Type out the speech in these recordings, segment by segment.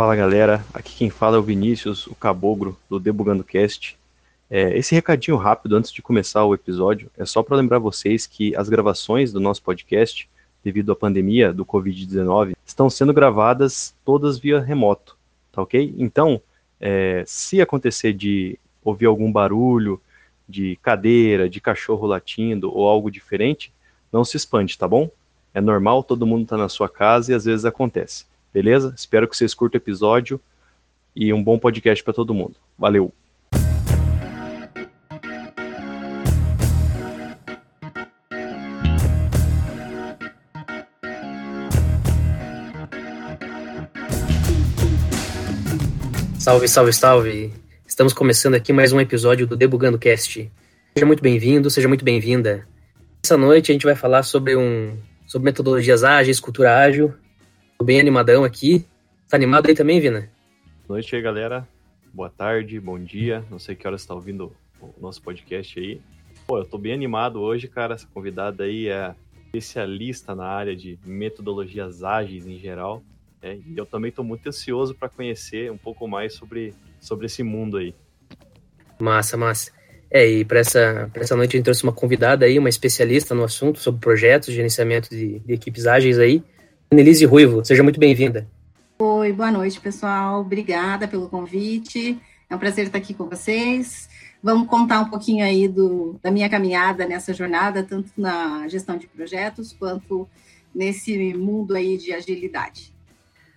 Fala galera, aqui quem fala é o Vinícius, o Cabogro, do Debugando Cast. É, esse recadinho rápido antes de começar o episódio é só para lembrar vocês que as gravações do nosso podcast, devido à pandemia do Covid-19, estão sendo gravadas todas via remoto, tá ok? Então, é, se acontecer de ouvir algum barulho de cadeira, de cachorro latindo ou algo diferente, não se espante, tá bom? É normal, todo mundo tá na sua casa e às vezes acontece. Beleza? Espero que vocês curtam o episódio e um bom podcast para todo mundo. Valeu! Salve, salve, salve! Estamos começando aqui mais um episódio do Debugando Cast. Seja muito bem-vindo, seja muito bem-vinda. Essa noite a gente vai falar sobre um sobre metodologias ágeis, cultura ágil Tô bem animadão aqui. Tá animado aí também, Vina? Boa noite aí, galera. Boa tarde, bom dia. Não sei que horas você tá ouvindo o nosso podcast aí. Pô, eu tô bem animado hoje, cara. Essa convidada aí é especialista na área de metodologias ágeis em geral. É, e eu também tô muito ansioso para conhecer um pouco mais sobre, sobre esse mundo aí. Massa, massa. É, e para essa, pra essa noite a gente trouxe uma convidada aí, uma especialista no assunto sobre projetos, gerenciamento de, de equipes ágeis aí. Nelise Ruivo, seja muito bem-vinda. Oi, boa noite, pessoal. Obrigada pelo convite. É um prazer estar aqui com vocês. Vamos contar um pouquinho aí do, da minha caminhada nessa jornada, tanto na gestão de projetos quanto nesse mundo aí de agilidade.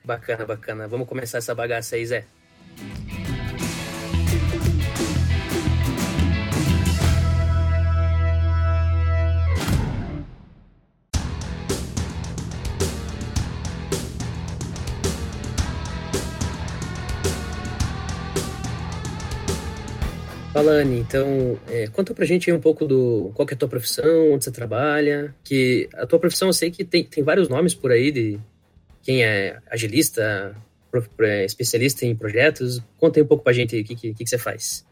Bacana, bacana. Vamos começar essa bagaça aí, Zé. Fala, então, é, conta pra gente um pouco do qual é a tua profissão, onde você trabalha, que a tua profissão eu sei que tem, tem vários nomes por aí de quem é agilista, é, especialista em projetos. Conta aí um pouco pra gente o que, que, que, você faz.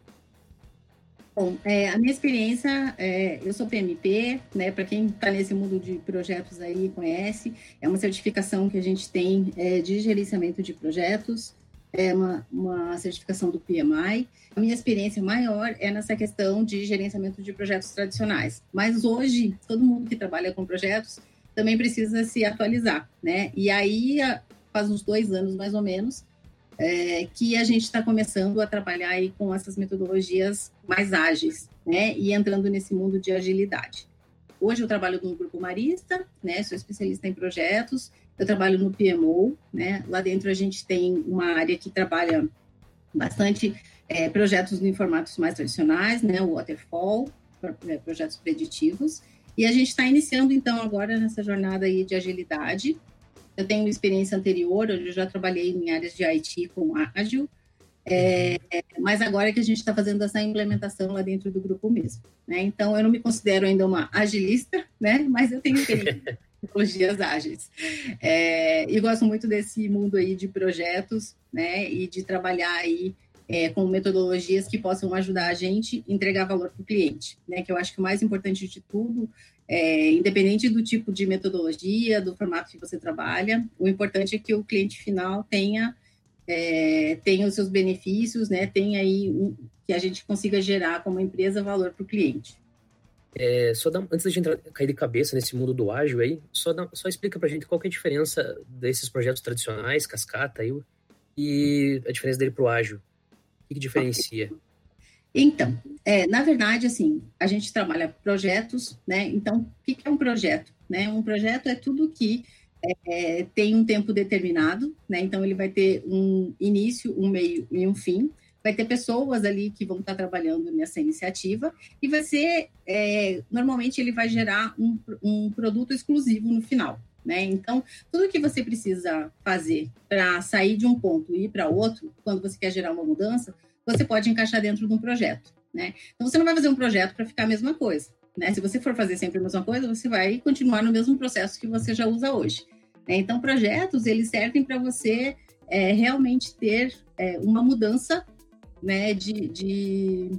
Bom, é, a minha experiência, é, eu sou PMP, né? Para quem está nesse mundo de projetos aí conhece, é uma certificação que a gente tem é, de gerenciamento de projetos é uma, uma certificação do PMI. A minha experiência maior é nessa questão de gerenciamento de projetos tradicionais. Mas hoje, todo mundo que trabalha com projetos também precisa se atualizar, né? E aí, faz uns dois anos mais ou menos, é, que a gente está começando a trabalhar aí com essas metodologias mais ágeis, né? E entrando nesse mundo de agilidade. Hoje eu trabalho no grupo Marista, né? Sou especialista em projetos eu trabalho no PMO, né? Lá dentro a gente tem uma área que trabalha bastante é, projetos em formatos mais tradicionais, né? O waterfall, é, projetos preditivos. E a gente está iniciando então agora nessa jornada aí de agilidade. Eu tenho experiência anterior, onde eu já trabalhei em áreas de IT com ágil, é, mas agora é que a gente está fazendo essa implementação lá dentro do grupo mesmo. Né? Então, eu não me considero ainda uma agilista, né? mas eu tenho experiência tecnologias ágeis. É, e gosto muito desse mundo aí de projetos, né, e de trabalhar aí é, com metodologias que possam ajudar a gente a entregar valor para o cliente, né, que eu acho que o mais importante de tudo, é, independente do tipo de metodologia, do formato que você trabalha, o importante é que o cliente final tenha é, tenha os seus benefícios, né, tenha aí um, que a gente consiga gerar como empresa valor para o cliente. É, só dá, antes gente entrar, cair de cabeça nesse mundo do ágil aí, só, dá, só explica pra gente qual é a diferença desses projetos tradicionais, cascata aí, e a diferença dele pro ágil. O que, que diferencia? Então, é, na verdade, assim, a gente trabalha projetos, né? Então, o que, que é um projeto? Né? Um projeto é tudo que é, tem um tempo determinado, né? Então, ele vai ter um início, um meio e um fim vai ter pessoas ali que vão estar trabalhando nessa iniciativa e vai ser, é, normalmente ele vai gerar um, um produto exclusivo no final, né? Então, tudo que você precisa fazer para sair de um ponto e ir para outro, quando você quer gerar uma mudança, você pode encaixar dentro de um projeto, né? Então, você não vai fazer um projeto para ficar a mesma coisa, né? Se você for fazer sempre a mesma coisa, você vai continuar no mesmo processo que você já usa hoje. Né? Então, projetos, eles servem para você é, realmente ter é, uma mudança né, de, de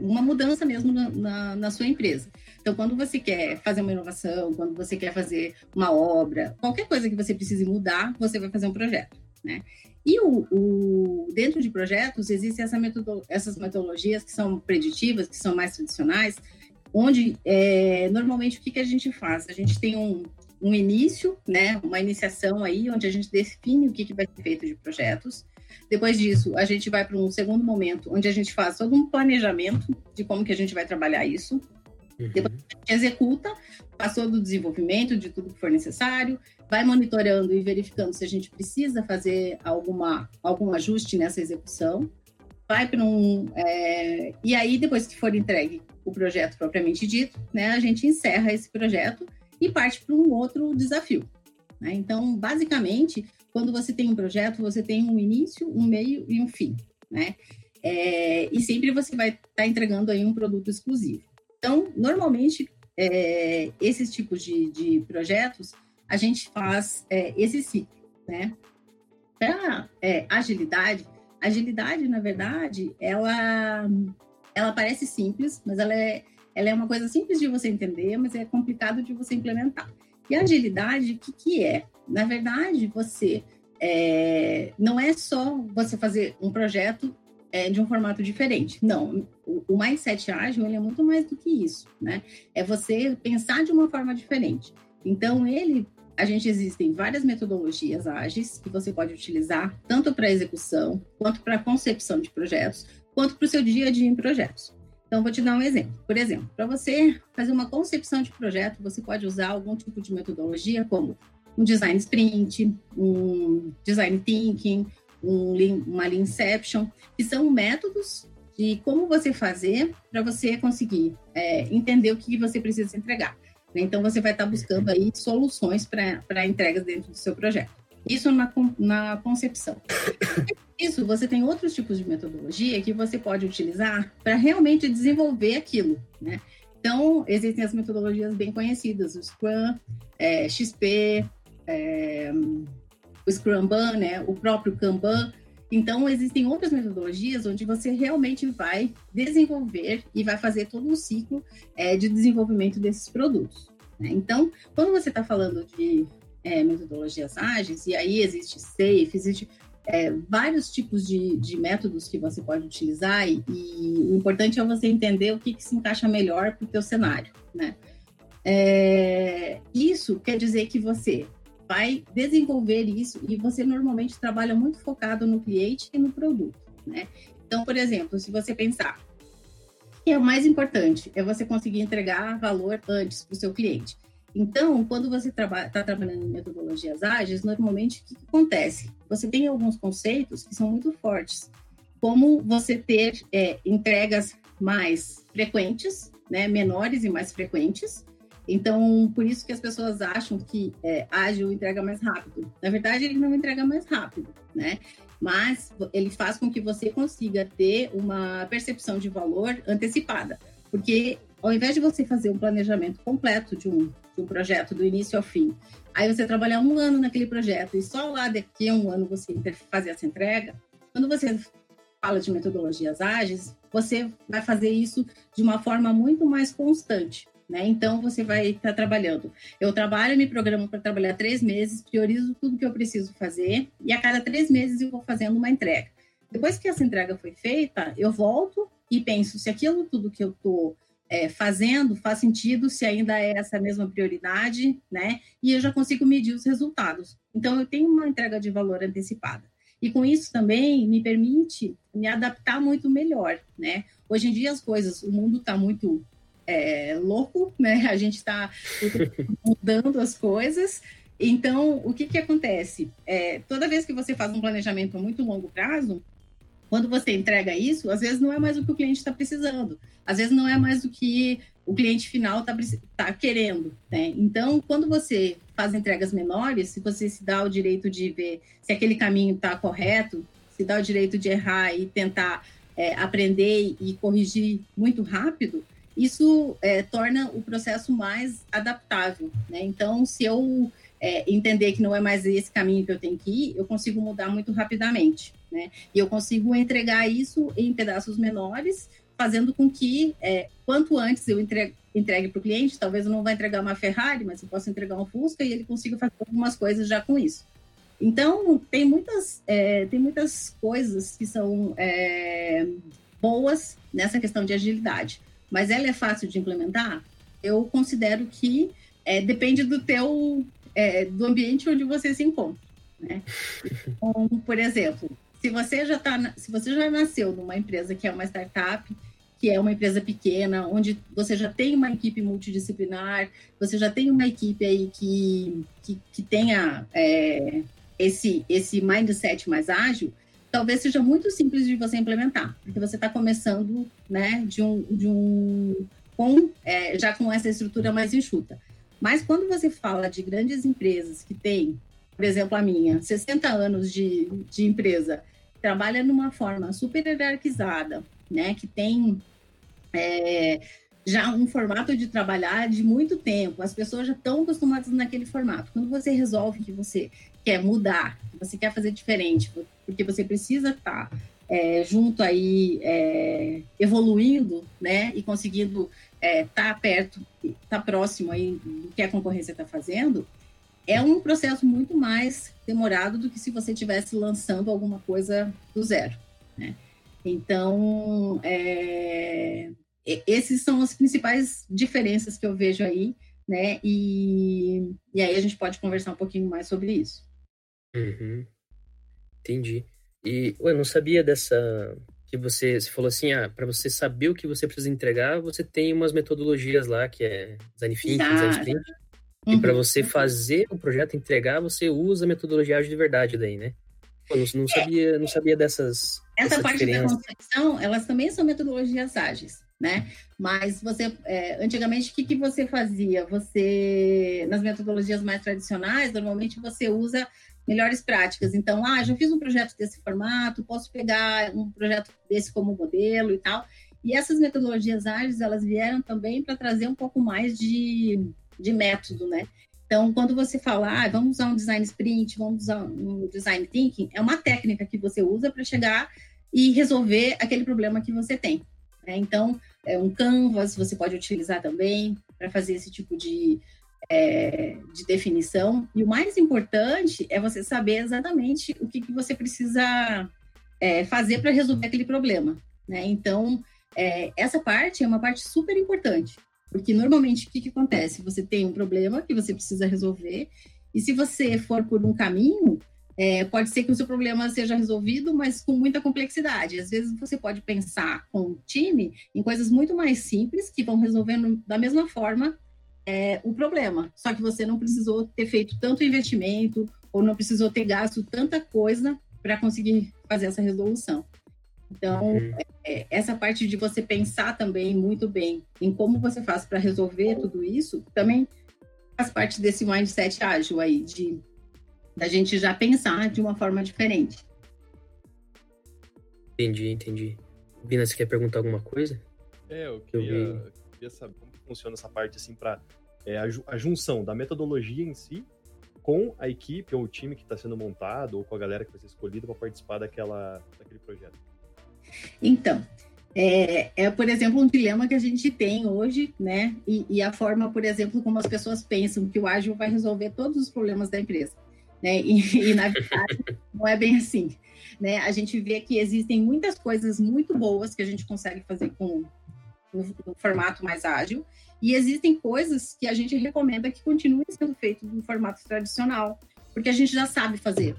uma mudança mesmo na, na, na, sua empresa. Então, quando você quer fazer uma inovação, quando você quer fazer uma obra, qualquer coisa que você precise mudar, você vai fazer um projeto. né? E o, o, dentro de projetos existem essa metodo, essas metodologias que são preditivas, que são mais tradicionais, onde é, normalmente o que, que a gente faz? A gente tem um, um início, né, uma iniciação aí, onde a gente define o que, que vai ser feito de projetos. Depois disso, a gente vai para um segundo momento, onde a gente faz todo um planejamento de como que a gente vai trabalhar isso. Uhum. Depois a gente executa, passou do desenvolvimento de tudo que for necessário, vai monitorando e verificando se a gente precisa fazer alguma, algum ajuste nessa execução, vai para um. É, e aí, depois que for entregue o projeto propriamente dito, né, a gente encerra esse projeto e parte para um outro desafio. Né? Então, basicamente, quando você tem um projeto, você tem um início, um meio e um fim. Né? É, e sempre você vai estar tá entregando aí um produto exclusivo. Então, normalmente, é, esses tipos de, de, projetos, a gente faz é, esse ciclo, né? Para é, agilidade, agilidade, na verdade, ela, ela parece simples, mas ela é, ela é uma coisa simples de você entender, mas é complicado de você implementar. E agilidade, o que, que é? Na verdade, você é, não é só você fazer um projeto é, de um formato diferente. Não, o, o mindset ágil é muito mais do que isso, né? É você pensar de uma forma diferente. Então, ele, a gente existem várias metodologias ágeis que você pode utilizar tanto para execução, quanto para concepção de projetos, quanto para o seu dia a dia em projetos. Então, vou te dar um exemplo. Por exemplo, para você fazer uma concepção de projeto, você pode usar algum tipo de metodologia, como um design sprint, um design thinking, um lean, uma lean inception, que são métodos de como você fazer para você conseguir é, entender o que você precisa entregar. Né? Então, você vai estar tá buscando aí soluções para entregas dentro do seu projeto. Isso na, na concepção. Isso, você tem outros tipos de metodologia que você pode utilizar para realmente desenvolver aquilo, né? Então, existem as metodologias bem conhecidas, o Scrum, é, XP, é, o Scrumban, né, o próprio Kanban. Então, existem outras metodologias onde você realmente vai desenvolver e vai fazer todo um ciclo é, de desenvolvimento desses produtos. Né? Então, quando você está falando de é, metodologias ágeis, e aí existe SAFe, existe é, vários tipos de, de, métodos que você pode utilizar e, e, o importante é você entender o que, que se encaixa melhor para o teu cenário, né? É, isso quer dizer que você vai desenvolver isso e você normalmente trabalha muito focado no cliente e no produto, né? Então, por exemplo, se você pensar que é o mais importante é você conseguir entregar valor antes para o seu cliente. Então, quando você está traba trabalhando em metodologias ágeis, normalmente o que, que, acontece? Você tem alguns conceitos que são muito fortes, como você ter é, entregas mais frequentes, né, menores e mais frequentes. Então, por isso que as pessoas acham que é, ágil entrega mais rápido. Na verdade, ele não entrega mais rápido, né? Mas ele faz com que você consiga ter uma percepção de valor antecipada, porque ao invés de você fazer um planejamento completo de um, de um projeto do início ao fim, aí você trabalhar um ano naquele projeto e só lá daqui a um ano você fazer essa entrega, quando você fala de metodologias ágeis, você vai fazer isso de uma forma muito mais constante. Né? Então você vai estar tá trabalhando. Eu trabalho, me programo para trabalhar três meses, priorizo tudo que eu preciso fazer e a cada três meses eu vou fazendo uma entrega. Depois que essa entrega foi feita, eu volto e penso se aquilo tudo que eu estou é, fazendo faz sentido, se ainda é essa mesma prioridade, né? E eu já consigo medir os resultados. Então, eu tenho uma entrega de valor antecipada. E com isso também me permite me adaptar muito melhor, né? Hoje em dia as coisas, o mundo está muito é, louco, né? A gente está mudando as coisas. Então, o que que acontece? É, toda vez que você faz um planejamento a muito longo prazo, quando você entrega isso, às vezes não é mais o que o cliente está precisando, às vezes não é mais o que o cliente final está tá querendo. Né? Então, quando você faz entregas menores, se você se dá o direito de ver se aquele caminho está correto, se dá o direito de errar e tentar é, aprender e corrigir muito rápido, isso é, torna o processo mais adaptável. Né? Então, se eu é, entender que não é mais esse caminho que eu tenho que ir, eu consigo mudar muito rapidamente né? E eu consigo entregar isso em pedaços menores, fazendo com que é, quanto antes eu entregue, entregue para o cliente, talvez eu não vá entregar uma Ferrari, mas eu possa entregar um Fusca e ele consiga fazer algumas coisas já com isso. Então, tem muitas, é, tem muitas coisas que são é, boas nessa questão de agilidade, mas ela é fácil de implementar? Eu considero que é, depende do teu, é, do ambiente onde você se encontra, né? Então, por exemplo, se você já tá, se você já nasceu numa empresa que é uma startup, que é uma empresa pequena, onde você já tem uma equipe multidisciplinar, você já tem uma equipe aí que, que, que tenha é, esse, esse mindset mais ágil, talvez seja muito simples de você implementar, porque você está começando, né, de um, de um com, é, já com essa estrutura mais enxuta. Mas quando você fala de grandes empresas que têm, por exemplo, a minha, 60 anos de, de empresa, trabalha numa forma super hierarquizada, né, que tem é, já um formato de trabalhar de muito tempo, as pessoas já estão acostumadas naquele formato. Quando você resolve que você quer mudar, que você quer fazer diferente, porque você precisa estar tá, é, junto aí, é, evoluindo, né, e conseguindo estar é, tá perto, estar tá próximo aí do que a concorrência está fazendo, é um processo muito mais demorado do que se você estivesse lançando alguma coisa do zero, né? Então, é, esses são as principais diferenças que eu vejo aí, né? E, e aí a gente pode conversar um pouquinho mais sobre isso. Uhum. Entendi. E eu não sabia dessa que você, você falou assim, ah, para você saber o que você precisa entregar, você tem umas metodologias lá que é design thinking, design sprint. Uhum. E para você fazer o projeto entregar, você usa a metodologia ágil de verdade daí, né? Eu não, não sabia, não sabia dessas. Essa parte diferença. da concepção, elas também são metodologias ágeis né? Mas você, é, antigamente, o que, que você fazia? Você, nas metodologias mais tradicionais, normalmente você usa melhores práticas. Então, ah, já fiz um projeto desse formato, posso pegar um projeto desse como modelo e tal. E essas metodologias ágeis, elas vieram também para trazer um pouco mais de, de método, né? Então, quando você fala, ah, vamos usar um design sprint, vamos usar um design thinking, é uma técnica que você usa para chegar e resolver aquele problema que você tem. Né? Então, é um canvas você pode utilizar também para fazer esse tipo de, é, de definição. E o mais importante é você saber exatamente o que, que você precisa é, fazer para resolver aquele problema. Né? Então, é, essa parte é uma parte super importante, porque normalmente o que, que acontece? Você tem um problema que você precisa resolver, e se você for por um caminho, é, pode ser que o seu problema seja resolvido, mas com muita complexidade. Às vezes você pode pensar com o time em coisas muito mais simples que vão resolvendo da mesma forma é, o problema. Só que você não precisou ter feito tanto investimento ou não precisou ter gasto tanta coisa para conseguir fazer essa resolução. Então, uhum. é, essa parte de você pensar também muito bem em como você faz para resolver tudo isso, também faz parte desse mindset ágil aí, de da gente já pensar de uma forma diferente. Entendi, entendi. Bina, você quer perguntar alguma coisa? É, eu queria, eu queria saber funciona essa parte, assim, para é, a, a, junção da metodologia em si com a equipe ou o time que está sendo montado ou com a galera que vai ser escolhida para participar daquela, daquele projeto. Então, é, é, por exemplo, um dilema que a gente tem hoje, né? E, e, a forma, por exemplo, como as pessoas pensam que o ágil vai resolver todos os problemas da empresa né? E, e na verdade não é bem assim, né? A gente vê que existem muitas coisas muito boas que a gente consegue fazer com o formato mais ágil e existem coisas que a gente recomenda que continuem sendo feitas no formato tradicional, porque a gente já sabe fazer.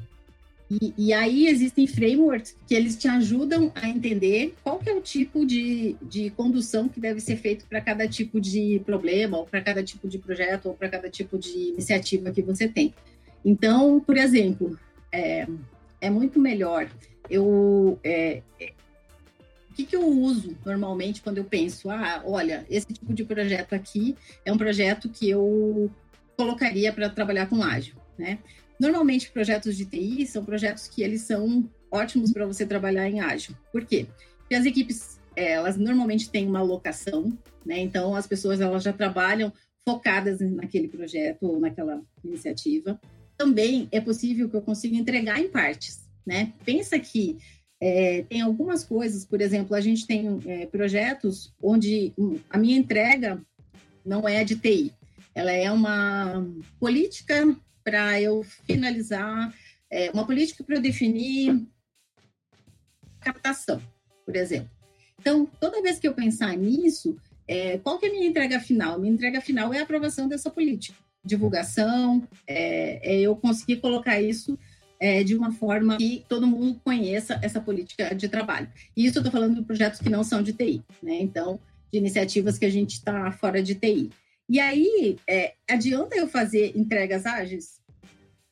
E, e, aí existem frameworks que eles te ajudam a entender qual que é o tipo de, de condução que deve ser feito para cada tipo de problema, ou para cada tipo de projeto, ou para cada tipo de iniciativa que você tem. Então, por exemplo, é, é muito melhor eu. É, o que, que eu uso normalmente quando eu penso, ah, olha, esse tipo de projeto aqui é um projeto que eu colocaria para trabalhar com ágil, né? Normalmente, projetos de TI são projetos que eles são ótimos para você trabalhar em ágil. Por quê? Porque as equipes, elas normalmente têm uma alocação, né? Então, as pessoas, elas já trabalham focadas naquele projeto ou naquela iniciativa também é possível que eu consiga entregar em partes, né? Pensa que é, tem algumas coisas, por exemplo, a gente tem é, projetos onde a minha entrega não é de TI, ela é uma política para eu finalizar é, uma política para eu definir captação, por exemplo. Então, toda vez que eu pensar nisso, é, qual que é a minha entrega final? Minha entrega final é a aprovação dessa política. Divulgação, é, é eu conseguir colocar isso é, de uma forma que todo mundo conheça essa política de trabalho. E isso eu estou falando de projetos que não são de TI, né? Então, de iniciativas que a gente está fora de TI. E aí, é, adianta eu fazer entregas ágeis?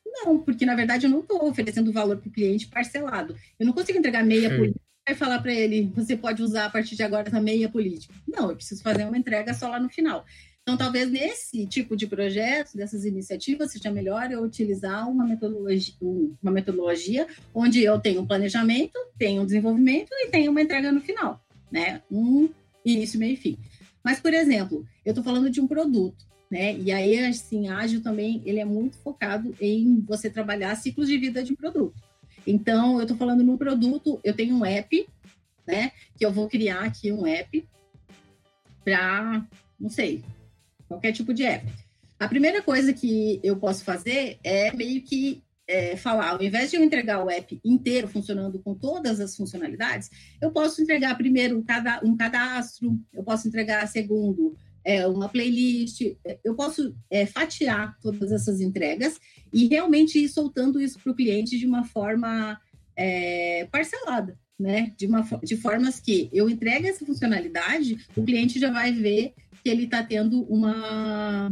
Não, porque na verdade eu não estou oferecendo valor para o cliente parcelado. Eu não consigo entregar meia hum. política e falar para ele, você pode usar a partir de agora essa meia política. Não, eu preciso fazer uma entrega só lá no final. Então, talvez nesse tipo de projetos, dessas iniciativas, seja melhor eu utilizar uma metodologia, uma metodologia onde eu tenho um planejamento, tenho um desenvolvimento e tenho uma entrega no final, né? Um início, meio e fim. Mas, por exemplo, eu estou falando de um produto, né? E aí, assim, ágil também, ele é muito focado em você trabalhar ciclos de vida de um produto. Então, eu estou falando no produto, eu tenho um app, né? Que eu vou criar aqui um app para, não sei, qualquer tipo de app. A primeira coisa que eu posso fazer é meio que é, falar, ao invés de eu entregar o app inteiro funcionando com todas as funcionalidades, eu posso entregar primeiro um, cada, cadastro, eu posso entregar segundo é, uma playlist, eu posso é, fatiar todas essas entregas e realmente ir soltando isso para o cliente de uma forma é, parcelada, né? De, uma, de formas que eu entregue essa funcionalidade, o cliente já vai ver ele está tendo uma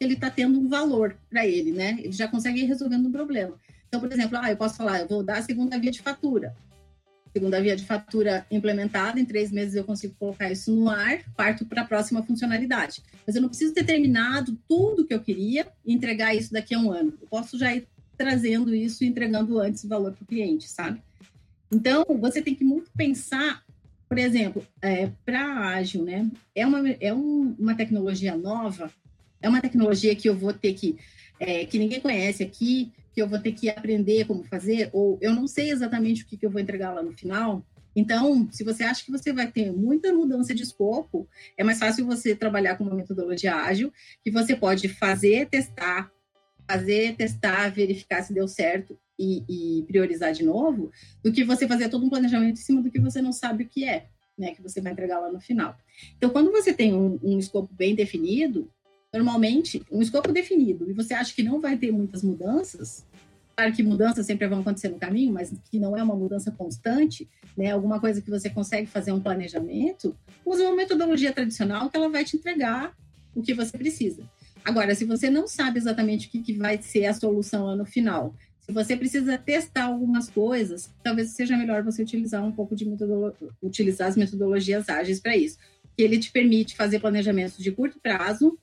ele está tendo um valor para ele, né? Ele já consegue ir resolvendo um problema. Então, por exemplo, ah, eu posso falar, eu vou dar a segunda via de fatura. Segunda via de fatura implementada, em três meses eu consigo colocar isso no ar, parto para a próxima funcionalidade. Mas eu não preciso ter terminado tudo que eu queria e entregar isso daqui a um ano. Eu posso já ir trazendo isso e entregando antes o valor para o cliente, sabe? Então, você tem que muito pensar por exemplo, é, para ágil, né? É, uma, é um, uma tecnologia nova, é uma tecnologia que eu vou ter que, é, que ninguém conhece aqui, que eu vou ter que aprender como fazer, ou eu não sei exatamente o que, que eu vou entregar lá no final. Então, se você acha que você vai ter muita mudança de escopo, é mais fácil você trabalhar com uma metodologia ágil, que você pode fazer, testar, fazer, testar, verificar se deu certo e, e, priorizar de novo, do que você fazer todo um planejamento em cima do que você não sabe o que é, né, que você vai entregar lá no final. Então, quando você tem um, um escopo bem definido, normalmente, um escopo definido, e você acha que não vai ter muitas mudanças, claro que mudanças sempre vão acontecer no caminho, mas que não é uma mudança constante, né, alguma coisa que você consegue fazer um planejamento, use uma metodologia tradicional que ela vai te entregar o que você precisa. Agora, se você não sabe exatamente o que, que vai ser a solução lá no final, se você precisa testar algumas coisas, talvez seja melhor você utilizar um pouco de utilizar as metodologias ágeis para isso, que ele te permite fazer planejamentos de curto prazo,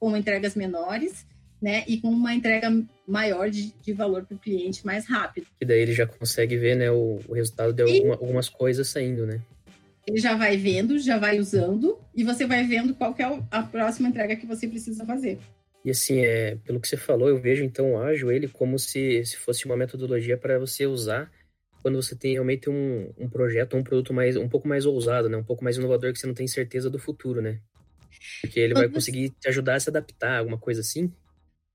com entregas menores, né, e com uma entrega maior de, de valor para o cliente mais rápido. E daí ele já consegue ver, né, o, o resultado de alguma, algumas coisas saindo, né? Ele já vai vendo, já vai usando, e você vai vendo qual é a próxima entrega que você precisa fazer. E assim, é, pelo que você falou, eu vejo então o ágil ele como se, se fosse uma metodologia para você usar quando você tem realmente um, um projeto, um produto mais um pouco mais ousado, né? Um pouco mais inovador que você não tem certeza do futuro, né? Porque ele vai conseguir te ajudar a se adaptar, alguma coisa assim.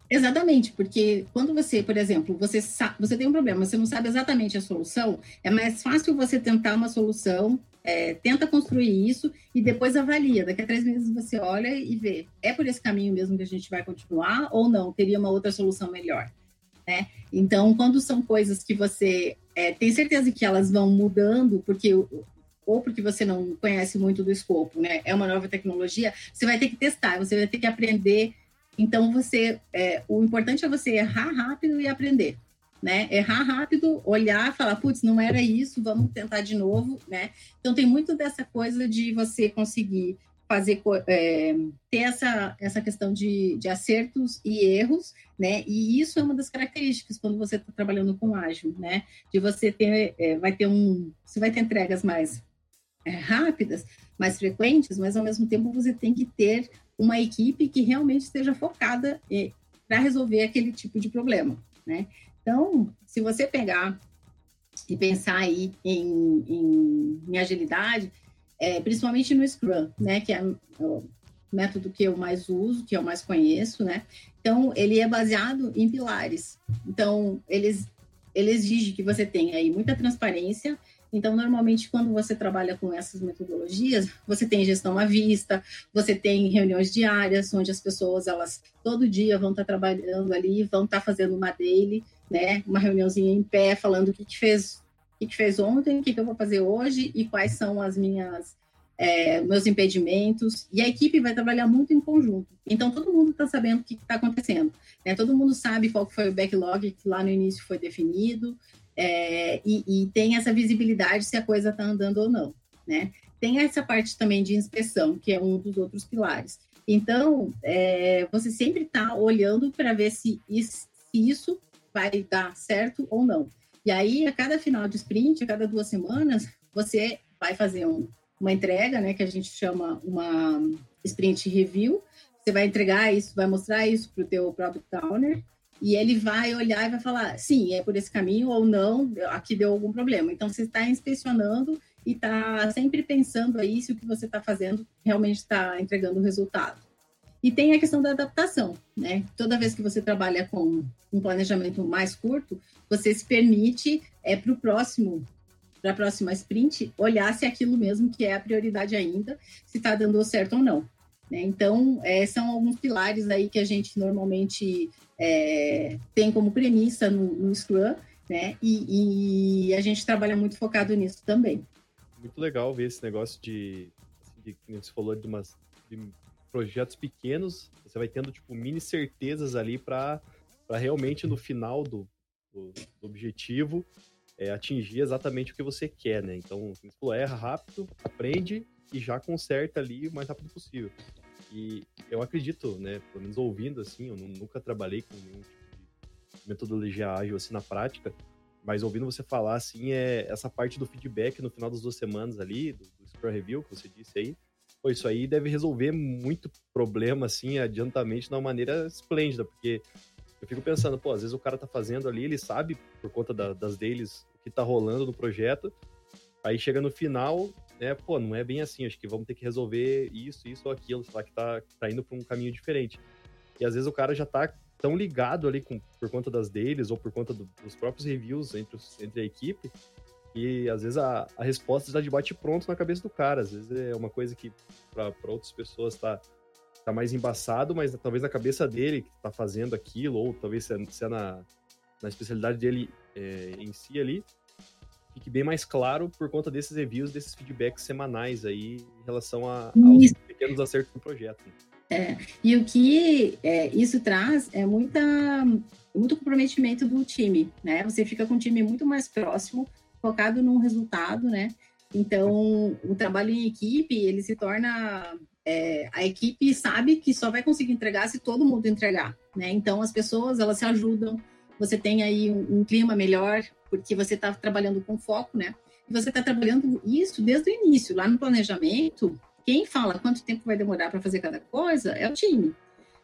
Exatamente, porque quando você, por exemplo, você, você tem um problema, você não sabe exatamente a solução, é mais fácil você tentar uma solução, é, tenta construir isso e depois avalia. Daqui a três meses você olha e vê, é por esse caminho mesmo que a gente vai continuar ou não? Teria uma outra solução melhor? Né? Então, quando são coisas que você é, tem certeza que elas vão mudando, porque ou porque você não conhece muito do escopo, né? É uma nova tecnologia, você vai ter que testar, você vai ter que aprender então, você, é, o importante é você errar rápido e aprender, né? Errar rápido, olhar, falar, putz, não era isso, vamos tentar de novo, né? Então, tem muito dessa coisa de você conseguir fazer, é, ter essa, essa questão de, de acertos e erros, né? E isso é uma das características quando você está trabalhando com ágil, né? De você ter, é, vai ter um, você vai ter entregas mais é, rápidas, mais frequentes, mas ao mesmo tempo você tem que ter uma equipe que realmente esteja focada eh, para resolver aquele tipo de problema, né? Então, se você pegar e pensar aí em, em, em agilidade, é, principalmente no Scrum, né, que é o método que eu mais uso, que eu mais conheço, né? Então, ele é baseado em pilares. Então, eles ele exige que você tenha aí muita transparência. Então, normalmente, quando você trabalha com essas metodologias, você tem gestão à vista, você tem reuniões diárias, onde as pessoas, elas todo dia vão estar trabalhando ali, vão estar fazendo uma daily, né, uma reuniãozinha em pé, falando o que, que fez, o que, que fez ontem, o que, que eu vou fazer hoje e quais são as minhas é, meus impedimentos, e a equipe vai trabalhar muito em conjunto. Então, todo mundo está sabendo o que está acontecendo. Né? Todo mundo sabe qual foi o backlog que lá no início foi definido, é, e, e, tem essa visibilidade se a coisa está andando ou não. Né? Tem essa parte também de inspeção, que é um dos outros pilares. Então, é, você sempre está olhando para ver se isso, se isso vai dar certo ou não. E aí, a cada final de sprint, a cada duas semanas, você vai fazer um, uma entrega, né, que a gente chama uma sprint review. Você vai entregar isso, vai mostrar isso para o teu product owner e ele vai olhar e vai falar, sim, é por esse caminho ou não, aqui deu algum problema. Então, você está inspecionando e está sempre pensando aí se o que você está fazendo realmente está entregando o resultado. E tem a questão da adaptação, né? Toda vez que você trabalha com um planejamento mais curto, você se permite é, para o próximo para a próxima sprint, olhar se aquilo mesmo que é a prioridade ainda, se está dando certo ou não. Né? Então, é, são alguns pilares aí que a gente normalmente é, tem como premissa no, no Scrum, né? E, e, a gente trabalha muito focado nisso também. Muito legal ver esse negócio de, assim, de você falou de umas de projetos pequenos, você vai tendo tipo mini certezas ali para realmente no final do, do, do objetivo é, atingir exatamente o que você quer, né? Então, você falou, erra rápido, aprende e já conserta ali o mais rápido possível. E eu acredito, né, pelo menos ouvindo assim, eu nunca trabalhei com nenhum tipo de metodologia ágil assim na prática, mas ouvindo você falar assim, é essa parte do feedback no final das duas semanas ali, do, do Scrum Review que você disse aí, pô, isso aí deve resolver muito problema assim, adiantamente de uma maneira esplêndida, porque eu fico pensando, pô, às vezes o cara tá fazendo ali, ele sabe, por conta da, das deles, o que tá rolando no projeto, aí chega no final, né, pô, não é bem assim, acho que vamos ter que resolver isso, isso ou aquilo, sei lá, que tá, tá indo pra um caminho diferente. E às vezes o cara já tá tão ligado ali com, por conta das deles ou por conta do, dos próprios reviews entre, os, entre a equipe, e às vezes a, a resposta já de bate pronto na cabeça do cara. Às vezes é uma coisa que para outras pessoas tá tá mais embaçado, mas talvez na cabeça dele que tá fazendo aquilo, ou talvez se é, é na, na especialidade dele é, em si ali, fique bem mais claro por conta desses reviews, desses feedbacks semanais aí em relação a, aos pequenos acertos do projeto. É, e o que é, isso traz é muita, muito comprometimento do time, né? Você fica com um time muito mais próximo, focado no resultado, né? Então, o trabalho em equipe, ele se torna é, a equipe sabe que só vai conseguir entregar se todo mundo entregar, né? Então as pessoas elas se ajudam, você tem aí um, um clima melhor porque você está trabalhando com foco, né? E você está trabalhando isso desde o início, lá no planejamento. Quem fala quanto tempo vai demorar para fazer cada coisa é o time,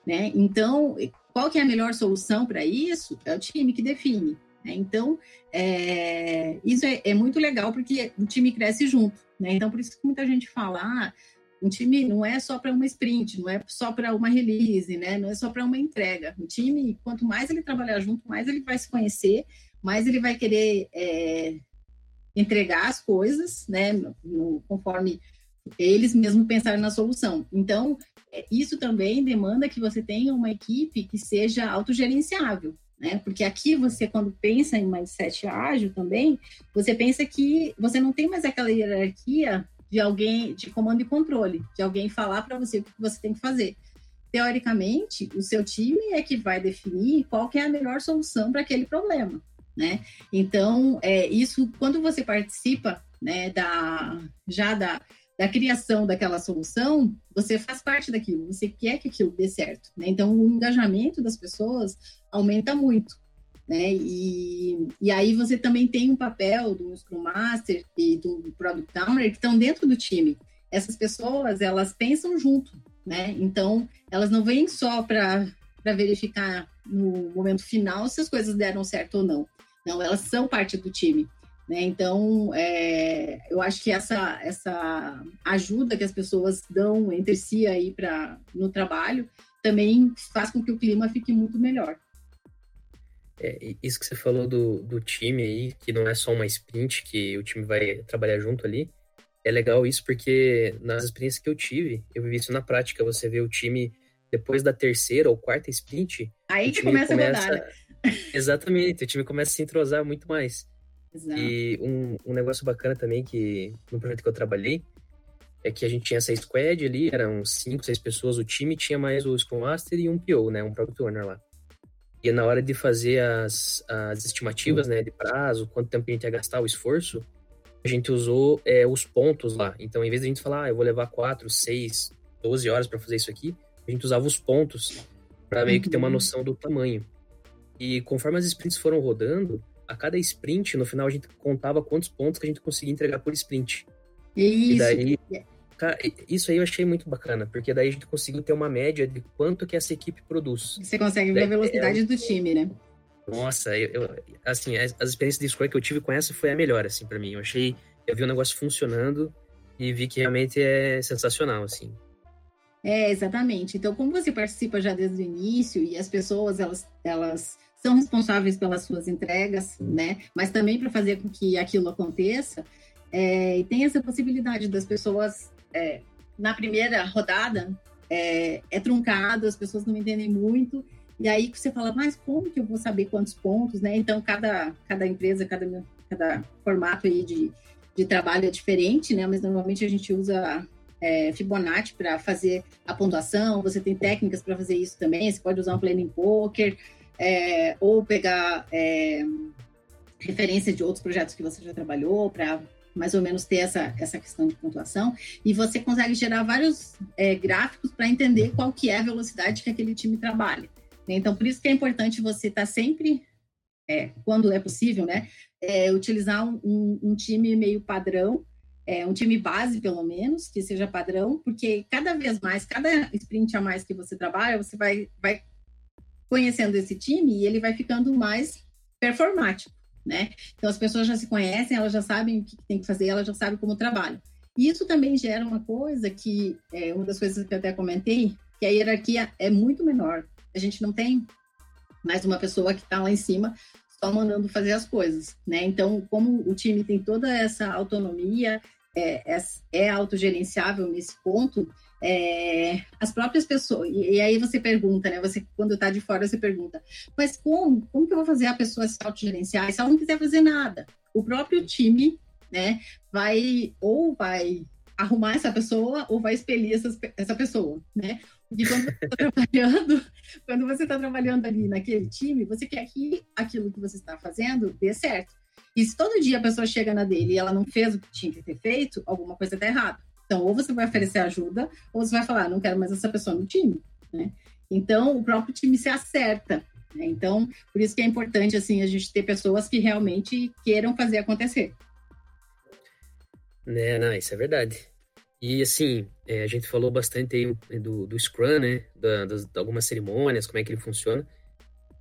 né? Então qual que é a melhor solução para isso? É o time que define. Né? Então é, isso é, é, muito legal porque o time cresce junto, né? Então por isso que muita gente fala ah, um time não é só para uma sprint, não é só para uma release, né? Não é só para uma entrega. O time, quanto mais ele trabalhar junto, mais ele vai se conhecer, mais ele vai querer é, entregar as coisas, né? No, conforme eles mesmos pensarem na solução. Então, é, isso também demanda que você tenha uma equipe que seja autogerenciável, né? Porque aqui você, quando pensa em mindset ágil também, você pensa que você não tem mais aquela hierarquia de alguém, de comando e controle, de alguém falar para você o que você tem que fazer. Teoricamente, o seu time é que vai definir qual é a melhor solução para aquele problema, né? Então, é, isso, quando você participa, né, da, já da, da criação daquela solução, você faz parte daquilo, você quer que aquilo dê certo, né? Então, o engajamento das pessoas aumenta muito né? E, e aí você também tem um papel do Scrum Master e do Product Owner que estão dentro do time. Essas pessoas, elas pensam junto, né? Então, elas não vêm só para verificar no momento final se as coisas deram certo ou não. Não, elas são parte do time. Né? Então, é, eu acho que essa, essa ajuda que as pessoas dão entre si aí pra, no trabalho também faz com que o clima fique muito melhor. É, isso que você falou do, do time aí, que não é só uma sprint que o time vai trabalhar junto ali, é legal isso porque nas experiências que eu tive, eu vivi isso na prática, você vê o time depois da terceira ou quarta sprint. Aí que começa, começa, a rodar. Né? Exatamente, o time começa a se entrosar muito mais. Exato. E um, um negócio bacana também que no projeto que eu trabalhei é que a gente tinha essa squad ali, eram cinco, seis pessoas, o time tinha mais o Scrum Master e um PO, né, um Product Owner lá. E na hora de fazer as, as estimativas, né, de prazo, quanto tempo a gente ia gastar, o esforço, a gente usou é, os pontos lá. Então, em vez de a gente falar, ah, eu vou levar 4, 6, 12 horas para fazer isso aqui, a gente usava os pontos para meio que ter uma uhum. noção do tamanho. E conforme as sprints foram rodando, a cada sprint, no final, a gente contava quantos pontos que a gente conseguia entregar por sprint. Isso. E daí, cara, isso aí eu achei muito bacana, porque daí a gente conseguiu ter uma média de quanto que essa equipe produz. Você consegue ver a velocidade é, do time, né? Nossa, eu, eu, assim, as, as, experiências de Square que eu tive com essa foi a melhor, assim, para mim. Eu achei, eu vi o negócio funcionando e vi que realmente é sensacional, assim. É, exatamente. Então, como você participa já desde o início e as pessoas, elas, elas são responsáveis pelas suas entregas, né? Mas também para fazer com que aquilo aconteça, é, e tem essa possibilidade das pessoas, é, na primeira rodada, é, é truncado, as pessoas não entendem muito, e aí você fala, mas como que eu vou saber quantos pontos, né? Então, cada, cada empresa, cada, cada formato aí de, de trabalho é diferente, né? Mas normalmente a gente usa é, Fibonacci para fazer a pontuação, você tem técnicas para fazer isso também, você pode usar um planning poker, é, ou pegar é, referência de outros projetos que você já trabalhou para mais ou menos ter essa, essa questão de pontuação, e você consegue gerar vários é, gráficos para entender qual que é a velocidade que aquele time trabalha. Né? Então, por isso que é importante você estar tá sempre, é, quando é possível, né, é, utilizar um, um, um, time meio padrão, é, um time base, pelo menos, que seja padrão, porque cada vez mais, cada sprint a mais que você trabalha, você vai, vai conhecendo esse time e ele vai ficando mais performático, né? Então, as pessoas já se conhecem, elas já sabem o que tem que fazer, elas já sabem como trabalham. E isso também gera uma coisa que, é uma das coisas que eu até comentei, que a hierarquia é muito menor. A gente não tem mais uma pessoa que está lá em cima só mandando fazer as coisas, né? Então, como o time tem toda essa autonomia, é, é, é autogerenciável nesse ponto, é, as próprias pessoas, e, e, aí você pergunta, né? Você, quando está de fora, você pergunta, mas como? Como que eu vou fazer a pessoa se autogerenciar? Se ela não quiser fazer nada? O próprio time, né, vai, ou vai arrumar essa pessoa ou vai expelir essa pessoa, né? Porque quando você está trabalhando, quando você está trabalhando ali naquele time, você quer que aquilo que você está fazendo dê certo. E se todo dia a pessoa chega na dele e ela não fez o que tinha que ter feito, alguma coisa está errada. Então, ou você vai oferecer ajuda, ou você vai falar, não quero mais essa pessoa no time, né? Então, o próprio time se acerta. Né? Então, por isso que é importante, assim, a gente ter pessoas que realmente queiram fazer acontecer. Né, não, isso é verdade. E assim, é, a gente falou bastante aí do, do Scrum, né? Da, das, de algumas cerimônias, como é que ele funciona.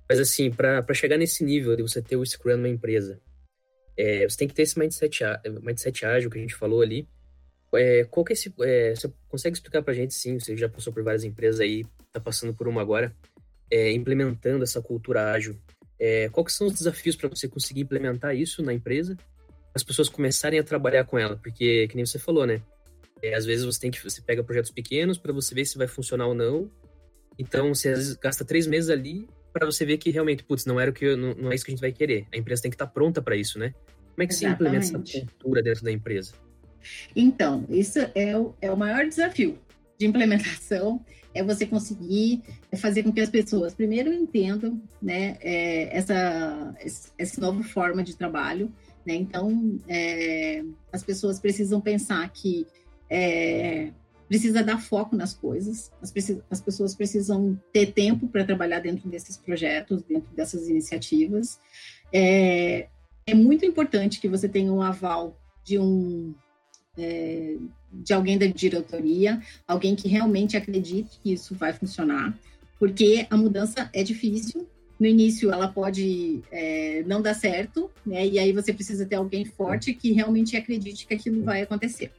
Mas assim, para chegar nesse nível de você ter o Scrum numa empresa, é, você tem que ter esse mindset, mindset ágil que a gente falou ali. É, qual que é esse. É, você consegue explicar pra gente, sim, você já passou por várias empresas aí, tá passando por uma agora, é, implementando essa cultura ágil. É, quais são os desafios para você conseguir implementar isso na empresa? As pessoas começarem a trabalhar com ela, porque, que nem você falou, né? É, às vezes você tem que você pega projetos pequenos para você ver se vai funcionar ou não. Então, você às vezes gasta três meses ali para você ver que realmente, putz, não era o que não, não, é isso que a gente vai querer. A empresa tem que estar tá pronta para isso, né? Como é que Exatamente. se implementa essa cultura dentro da empresa? Então, isso é o, é o maior desafio de implementação é você conseguir fazer com que as pessoas primeiro entendam né, é, essa, essa nova forma de trabalho. Né? Então, é, as pessoas precisam pensar que é, precisa dar foco nas coisas, as, as pessoas precisam ter tempo para trabalhar dentro desses projetos, dentro dessas iniciativas. É, é muito importante que você tenha um aval de um é, de alguém da diretoria, alguém que realmente acredite que isso vai funcionar, porque a mudança é difícil. No início, ela pode é, não dar certo, né? E aí você precisa ter alguém forte que realmente acredite que aquilo vai acontecer.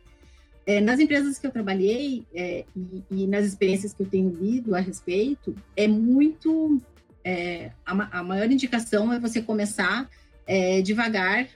É, nas empresas que eu trabalhei é, e, e, nas experiências que eu tenho lido a respeito, é muito é, a, a, maior indicação é você começar é, devagar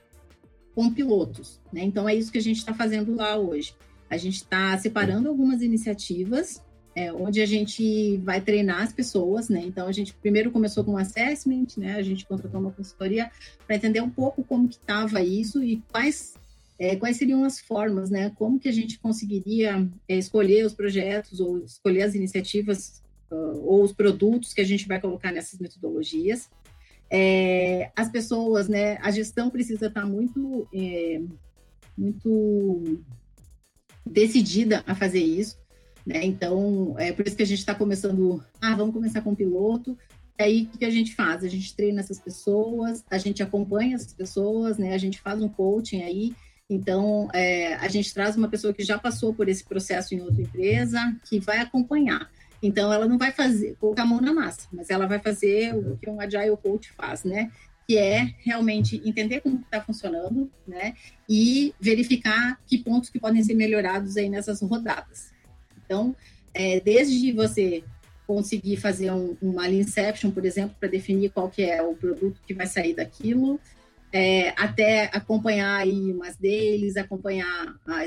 com pilotos. Né? Então, é isso que a gente está fazendo lá hoje. A gente está separando algumas iniciativas é, onde a gente vai treinar as pessoas, né? Então a gente primeiro começou com um assessment, né? A gente contratou uma consultoria para entender um pouco como que estava isso e quais é, quais seriam as formas, né? Como que a gente conseguiria é, escolher os projetos ou escolher as iniciativas uh, ou os produtos que a gente vai colocar nessas metodologias. É, as pessoas, né? A gestão precisa estar tá muito, é, muito decidida a fazer isso. Né? Então, é por isso que a gente está começando. Ah, vamos começar com o piloto. E aí, o que a gente faz? A gente treina essas pessoas, a gente acompanha essas pessoas, né? A gente faz um coaching aí. Então, é, a gente traz uma pessoa que já passou por esse processo em outra empresa, que vai acompanhar. Então, ela não vai fazer, colocar a mão na massa, mas ela vai fazer o que um Agile Coach faz, né? Que é realmente entender como está funcionando, né? E verificar que pontos que podem ser melhorados aí nessas rodadas. Então, é, desde você conseguir fazer um, uma Inception, por exemplo, para definir qual que é o produto que vai sair daquilo, é, até acompanhar aí umas deles, acompanhar a,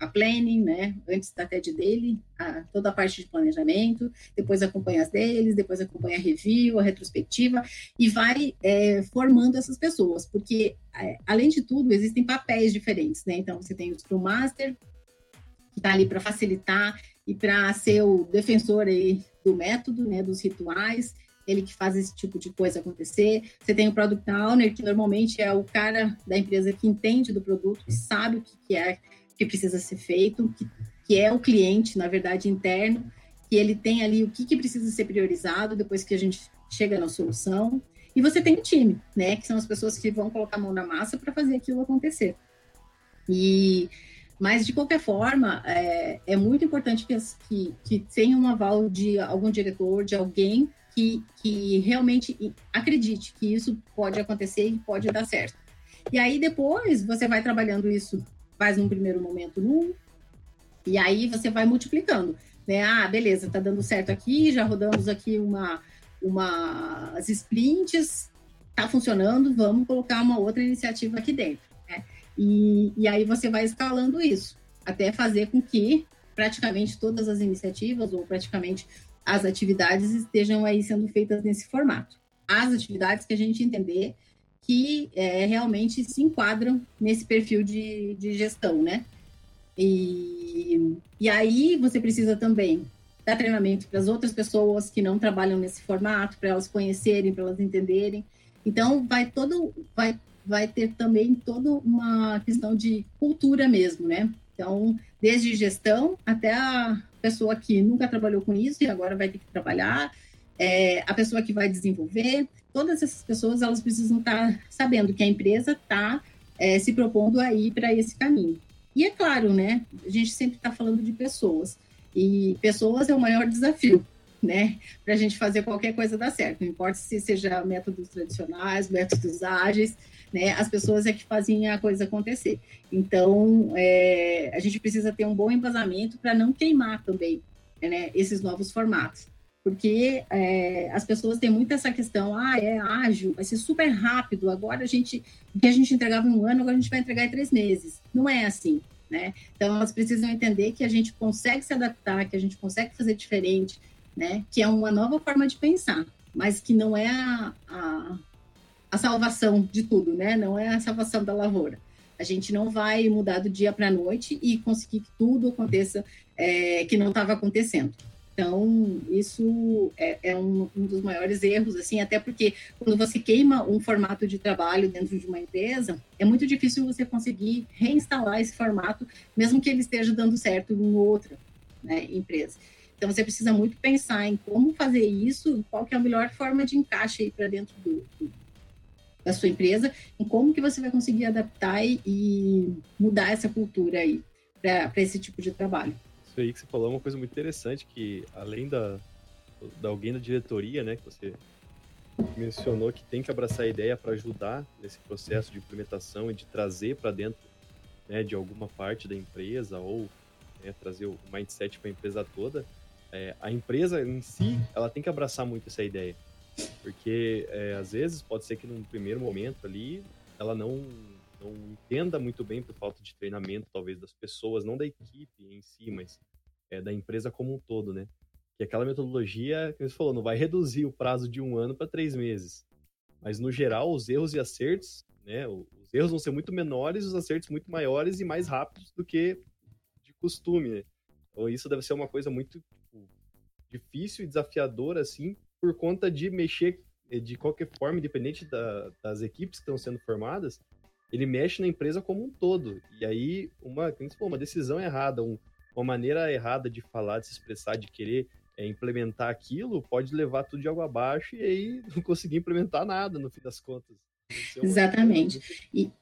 a planning, né, antes da TED dele, a, toda a parte de planejamento, depois acompanha as deles, depois acompanha a review, a retrospectiva, e vai é, formando essas pessoas, porque, é, além de tudo, existem papéis diferentes, né, então você tem o Scrum Master, que está ali para facilitar e para ser o defensor aí do método, né, dos rituais, ele que faz esse tipo de coisa acontecer. Você tem o Product Owner, que normalmente é o cara da empresa que entende do produto, que sabe o que é que precisa ser feito, que, que é o cliente, na verdade, interno, que ele tem ali o que, que precisa ser priorizado depois que a gente chega na solução. E você tem o time, né, que são as pessoas que vão colocar a mão na massa para fazer aquilo acontecer. E mas, de qualquer forma, é, é muito importante que, que, que tenha um aval de algum diretor, de alguém que, que realmente acredite que isso pode acontecer e pode dar certo. E aí, depois, você vai trabalhando isso, faz um primeiro momento num, e aí você vai multiplicando. Né? Ah, beleza, tá dando certo aqui, já rodamos aqui uma, uma, as sprints, tá funcionando, vamos colocar uma outra iniciativa aqui dentro. E, e aí você vai escalando isso, até fazer com que praticamente todas as iniciativas ou praticamente as atividades estejam aí sendo feitas nesse formato. As atividades que a gente entender que é, realmente se enquadram nesse perfil de, de gestão, né? E, e aí você precisa também dar treinamento para as outras pessoas que não trabalham nesse formato, para elas conhecerem, para elas entenderem. Então, vai todo, vai vai ter também toda uma questão de cultura mesmo, né? Então, desde gestão até a pessoa que nunca trabalhou com isso e agora vai ter que trabalhar, é, a pessoa que vai desenvolver, todas essas pessoas elas precisam estar sabendo que a empresa está é, se propondo a ir para esse caminho. E é claro, né? A gente sempre está falando de pessoas e pessoas é o maior desafio, né? Para a gente fazer qualquer coisa dar certo, não importa se seja métodos tradicionais, métodos ágeis, né? As pessoas é que fazem a coisa acontecer. Então, é, a gente precisa ter um bom embasamento para não queimar também né, esses novos formatos. Porque é, as pessoas têm muito essa questão, ah, é ágil, vai ser super rápido, agora a gente, o que a gente entregava em um ano, agora a gente vai entregar em três meses. Não é assim, né? Então, elas precisam entender que a gente consegue se adaptar, que a gente consegue fazer diferente, né? Que é uma nova forma de pensar, mas que não é a, a a salvação de tudo, né? Não é a salvação da lavoura. A gente não vai mudar do dia para a noite e conseguir que tudo aconteça é, que não estava acontecendo. Então, isso é, é um, um, dos maiores erros, assim, até porque quando você queima um formato de trabalho dentro de uma empresa, é muito difícil você conseguir reinstalar esse formato, mesmo que ele esteja dando certo em outra né, empresa. Então, você precisa muito pensar em como fazer isso, qual que é a melhor forma de encaixe para dentro do, do da sua empresa, em como que você vai conseguir adaptar e, e mudar essa cultura aí para esse tipo de trabalho. Isso aí que você falou é uma coisa muito interessante, que além da, da alguém da diretoria, né, que você mencionou que tem que abraçar a ideia para ajudar nesse processo de implementação e de trazer para dentro né, de alguma parte da empresa ou né, trazer o mindset para a empresa toda, é, a empresa em si ela tem que abraçar muito essa ideia. Porque é, às vezes pode ser que num primeiro momento ali ela não, não entenda muito bem por falta de treinamento, talvez das pessoas, não da equipe em si, mas é, da empresa como um todo, né? Que aquela metodologia, como você falou, não vai reduzir o prazo de um ano para três meses. Mas no geral, os erros e acertos, né? Os erros vão ser muito menores, os acertos muito maiores e mais rápidos do que de costume. Né? Então isso deve ser uma coisa muito tipo, difícil e desafiadora, assim, por conta de mexer eh, de qualquer forma, independente da, das equipes que estão sendo formadas, ele mexe na empresa como um todo. E aí, uma, uma decisão errada, um, uma maneira errada de falar, de se expressar, de querer é, implementar aquilo, pode levar tudo de água abaixo e aí não conseguir implementar nada, no fim das contas. Exatamente. E,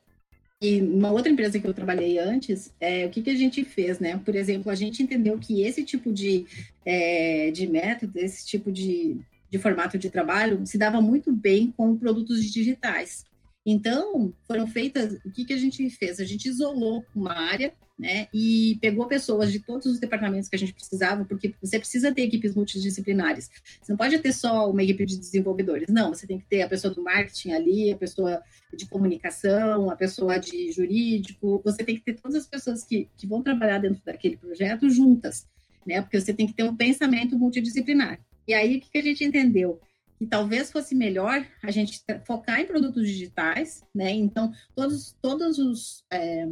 e uma outra empresa que eu trabalhei antes, é, o que, que a gente fez, né? Por exemplo, a gente entendeu que esse tipo de, é, de método, esse tipo de, de formato de trabalho se dava muito bem com produtos digitais. Então, foram feitas, o que, que a gente fez? A gente isolou uma área, né, e pegou pessoas de todos os departamentos que a gente precisava, porque você precisa ter equipes multidisciplinares. Você não pode ter só uma equipe de desenvolvedores, não, você tem que ter a pessoa do marketing ali, a pessoa de comunicação, a pessoa de jurídico, você tem que ter todas as pessoas que, que vão trabalhar dentro daquele projeto juntas, né, porque você tem que ter um pensamento multidisciplinar. E aí, o que, a gente entendeu? que talvez fosse melhor a gente focar em produtos digitais, né? Então, todos, todos os, é,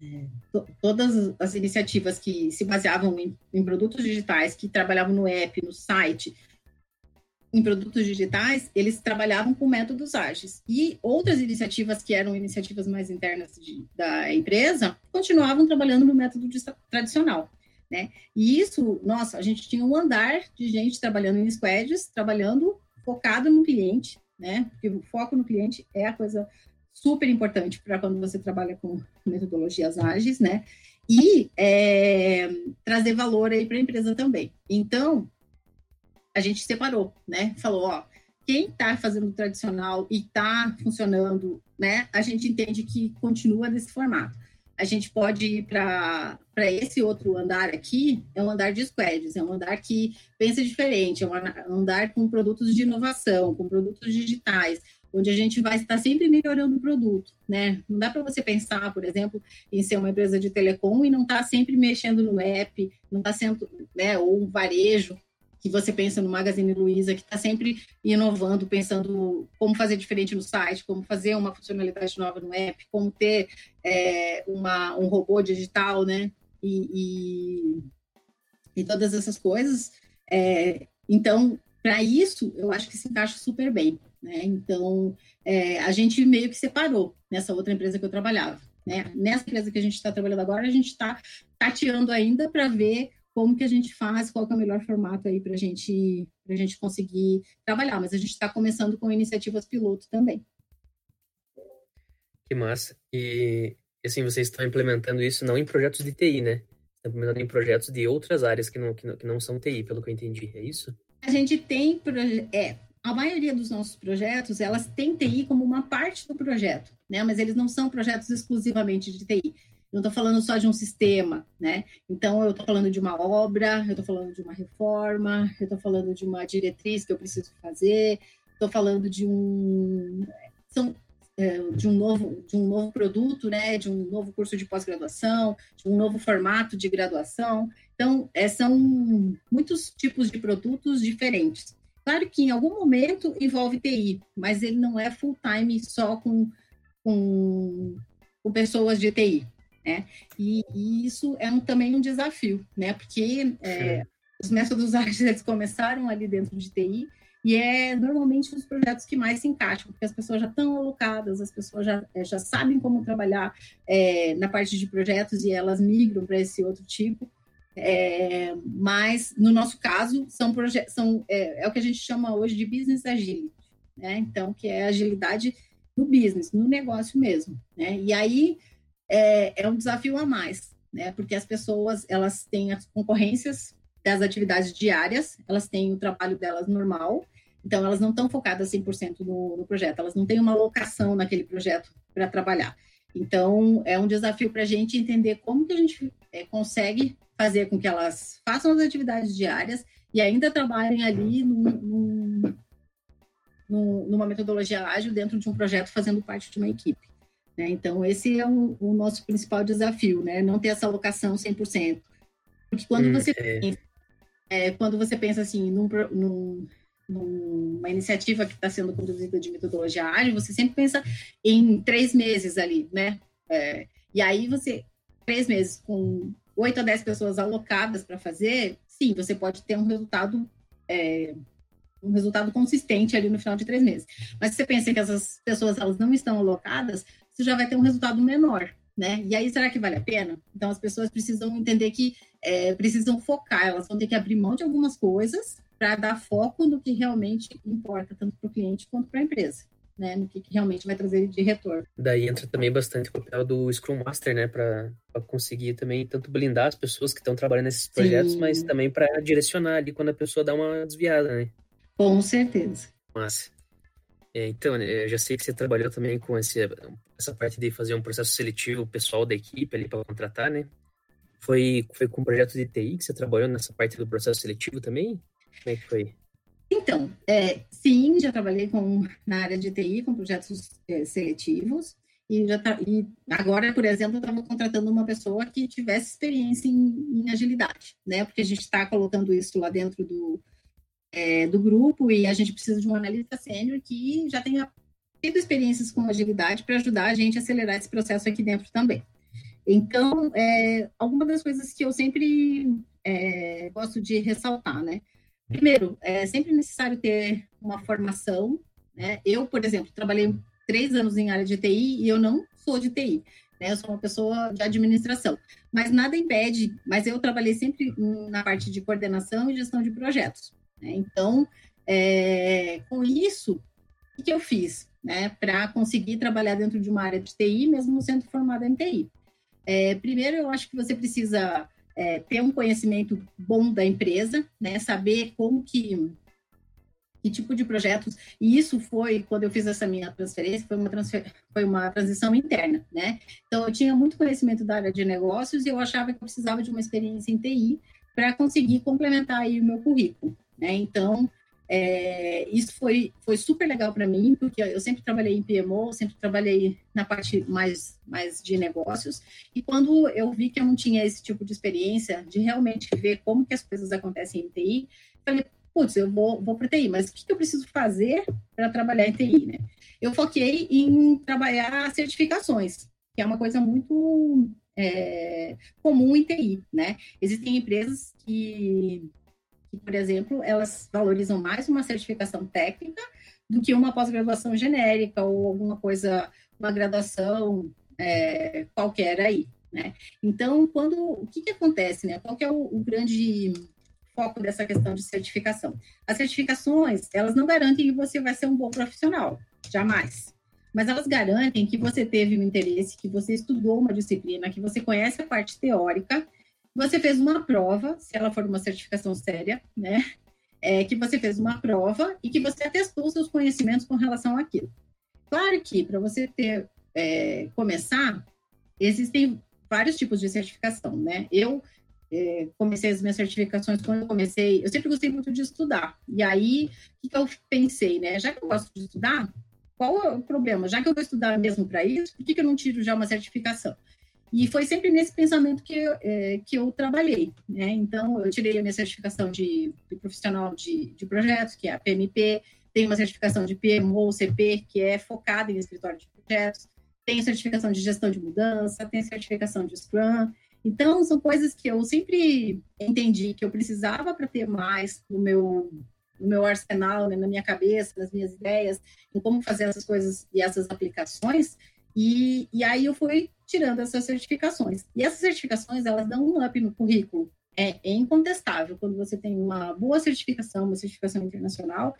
é, to, todas as iniciativas que se baseavam em, em, produtos digitais, que trabalhavam no app, no site, em produtos digitais, eles trabalhavam com métodos ágeis. E outras iniciativas que eram iniciativas mais internas de, da empresa continuavam trabalhando no método tradicional né? E isso, nossa, a gente tinha um andar de gente trabalhando em squads, trabalhando focado no cliente, né? Porque o foco no cliente é a coisa super importante para quando você trabalha com metodologias ágeis, né? E é, trazer valor aí para a empresa também. Então, a gente separou, né? Falou, ó, quem está fazendo tradicional e está funcionando, né? A gente entende que continua desse formato a gente pode ir para esse outro andar aqui, é um andar de squads, é um andar que pensa diferente, é um andar com produtos de inovação, com produtos digitais, onde a gente vai estar sempre melhorando o produto, né? Não dá para você pensar, por exemplo, em ser uma empresa de telecom e não estar tá sempre mexendo no app, não estar tá sendo, né, ou um varejo, que você pensa no Magazine Luiza, que está sempre inovando, pensando como fazer diferente no site, como fazer uma funcionalidade nova no app, como ter é, uma, um robô digital, né? E, e, e todas essas coisas. É, então, para isso, eu acho que se encaixa super bem. Né? Então, é, a gente meio que separou nessa outra empresa que eu trabalhava. Né? Nessa empresa que a gente está trabalhando agora, a gente está tateando ainda para ver como que a gente faz, qual é o melhor formato aí para gente, a gente conseguir trabalhar. Mas a gente está começando com iniciativas piloto também. Que massa. E, assim, vocês estão implementando isso não em projetos de TI, né? Estão implementando em projetos de outras áreas que não, que não, que não são TI, pelo que eu entendi. É isso? A gente tem... É, a maioria dos nossos projetos, elas têm TI como uma parte do projeto, né? Mas eles não são projetos exclusivamente de TI não estou falando só de um sistema, né? Então, eu estou falando de uma obra, eu estou falando de uma reforma, eu estou falando de uma diretriz que eu preciso fazer, estou falando de um é, de um novo de um novo produto, né? De um novo curso de pós-graduação, de um novo formato de graduação. Então, é, são muitos tipos de produtos diferentes. Claro que em algum momento envolve TI, mas ele não é full time só com, com, com pessoas de TI né? E, e isso é um, também um desafio, né? Porque é, os métodos ágeis começaram ali dentro de TI e é normalmente os projetos que mais se encaixam, porque as pessoas já estão alocadas, as pessoas já, é, já sabem como trabalhar é, na parte de projetos e elas migram para esse outro tipo. É, mas no nosso caso são projetos são é, é, o que a gente chama hoje de business agility, né? Então que é agilidade no business, no negócio mesmo, né? E aí é, é um desafio a mais, né? Porque as pessoas, elas têm as concorrências das atividades diárias, elas têm o trabalho delas normal, então elas não estão focadas 100% no, no projeto, elas não têm uma locação naquele projeto para trabalhar. Então, é um desafio para a gente entender como que a gente é, consegue fazer com que elas façam as atividades diárias e ainda trabalhem ali num, num, numa metodologia ágil dentro de um projeto fazendo parte de uma equipe. Né? Então, esse é o, o, nosso principal desafio, né? não ter essa alocação 100%. Porque quando, hum, você, é. Pensa, é, quando você pensa assim, num, num, numa iniciativa que está sendo conduzida de metodologia ágil, você sempre pensa em três meses ali, né? É, e aí você, três meses com oito a dez pessoas alocadas para fazer, sim, você pode ter um resultado é, um resultado consistente ali no final de três meses. Mas se você pensa que essas pessoas elas não estão alocadas, você já vai ter um resultado menor, né? E aí, será que vale a pena? Então, as pessoas precisam entender que é, precisam focar, elas vão ter que abrir mão de algumas coisas para dar foco no que realmente importa, tanto para o cliente quanto para a empresa. Né, no que, que, realmente vai trazer de retorno. Daí entra também bastante o papel do Scrum Master, né, para conseguir também tanto blindar as pessoas que estão trabalhando nesses projetos, Sim. mas também para direcionar ali quando a pessoa dá uma desviada, né? Com certeza. Massa. É, então, né, eu já sei que você trabalhou também com esse, essa parte de fazer um processo seletivo pessoal da equipe ali para contratar, né? Foi, foi com o projeto de TI que você trabalhou nessa parte do processo seletivo também? Como é que foi? Então, é, sim, já trabalhei com, na área de TI com projetos é, seletivos e, já tá, e agora, por exemplo, eu estava contratando uma pessoa que tivesse experiência em, em agilidade, né? Porque a gente está colocando isso lá dentro do, é, do grupo e a gente precisa de um analista sênior que já tenha tido experiências com agilidade para ajudar a gente a acelerar esse processo aqui dentro também. Então, é, algumas das coisas que eu sempre é, gosto de ressaltar, né? Primeiro, é sempre necessário ter uma formação, né? Eu, por exemplo, trabalhei três anos em área de TI e eu não sou de TI, né? Eu sou uma pessoa de administração, mas nada impede, mas eu trabalhei sempre na parte de coordenação e gestão de projetos. Né? Então, é, com isso, o que eu fiz né, para conseguir trabalhar dentro de uma área de TI, mesmo sendo formada em TI? É, primeiro, eu acho que você precisa é, ter um conhecimento bom da empresa, né, saber como que que tipo de projetos, e isso foi, quando eu fiz essa minha transferência, foi uma, transfer, foi uma transição interna, né? Então, eu tinha muito conhecimento da área de negócios e eu achava que eu precisava de uma experiência em TI para conseguir complementar aí o meu currículo. Né? Então, é, isso foi, foi super legal para mim, porque eu sempre trabalhei em PMO, sempre trabalhei na parte mais, mais de negócios, e quando eu vi que eu não tinha esse tipo de experiência, de realmente ver como que as coisas acontecem em TI, falei, putz, eu vou, vou para TI, mas o que, que eu preciso fazer para trabalhar em TI, né? Eu foquei em trabalhar certificações, que é uma coisa muito é, comum em TI, né? Existem empresas que que, por exemplo, elas valorizam mais uma certificação técnica do que uma pós-graduação genérica ou alguma coisa, uma graduação é, qualquer aí, né? Então, quando, o que que acontece, né? Qual que é o, o grande foco dessa questão de certificação? As certificações, elas não garantem que você vai ser um bom profissional, jamais. Mas elas garantem que você teve um interesse, que você estudou uma disciplina, que você conhece a parte teórica você fez uma prova, se ela for uma certificação séria, né? É, que você fez uma prova e que você testou seus conhecimentos com relação àquilo. Claro que para você ter é, começar, existem vários tipos de certificação, né? Eu é, comecei as minhas certificações quando eu comecei, eu sempre gostei muito de estudar. E aí, o que, que eu pensei, né? Já que eu gosto de estudar, qual é o problema? Já que eu vou estudar mesmo para isso, por que, que eu não tiro já uma certificação? E foi sempre nesse pensamento que eu, é, que eu trabalhei. Né? Então, eu tirei a minha certificação de, de profissional de, de, projetos, que é a PMP, tenho uma certificação de PMO, CP, que é focada em escritório de projetos, tenho certificação de gestão de mudança, tenho certificação de Scrum. Então, são coisas que eu sempre entendi que eu precisava para ter mais no meu, no meu arsenal, né, na minha cabeça, nas minhas ideias, em como fazer essas coisas e essas aplicações. E, e aí eu fui tirando essas certificações. E essas certificações, elas dão um up no currículo. É, incontestável quando você tem uma boa certificação, uma certificação internacional,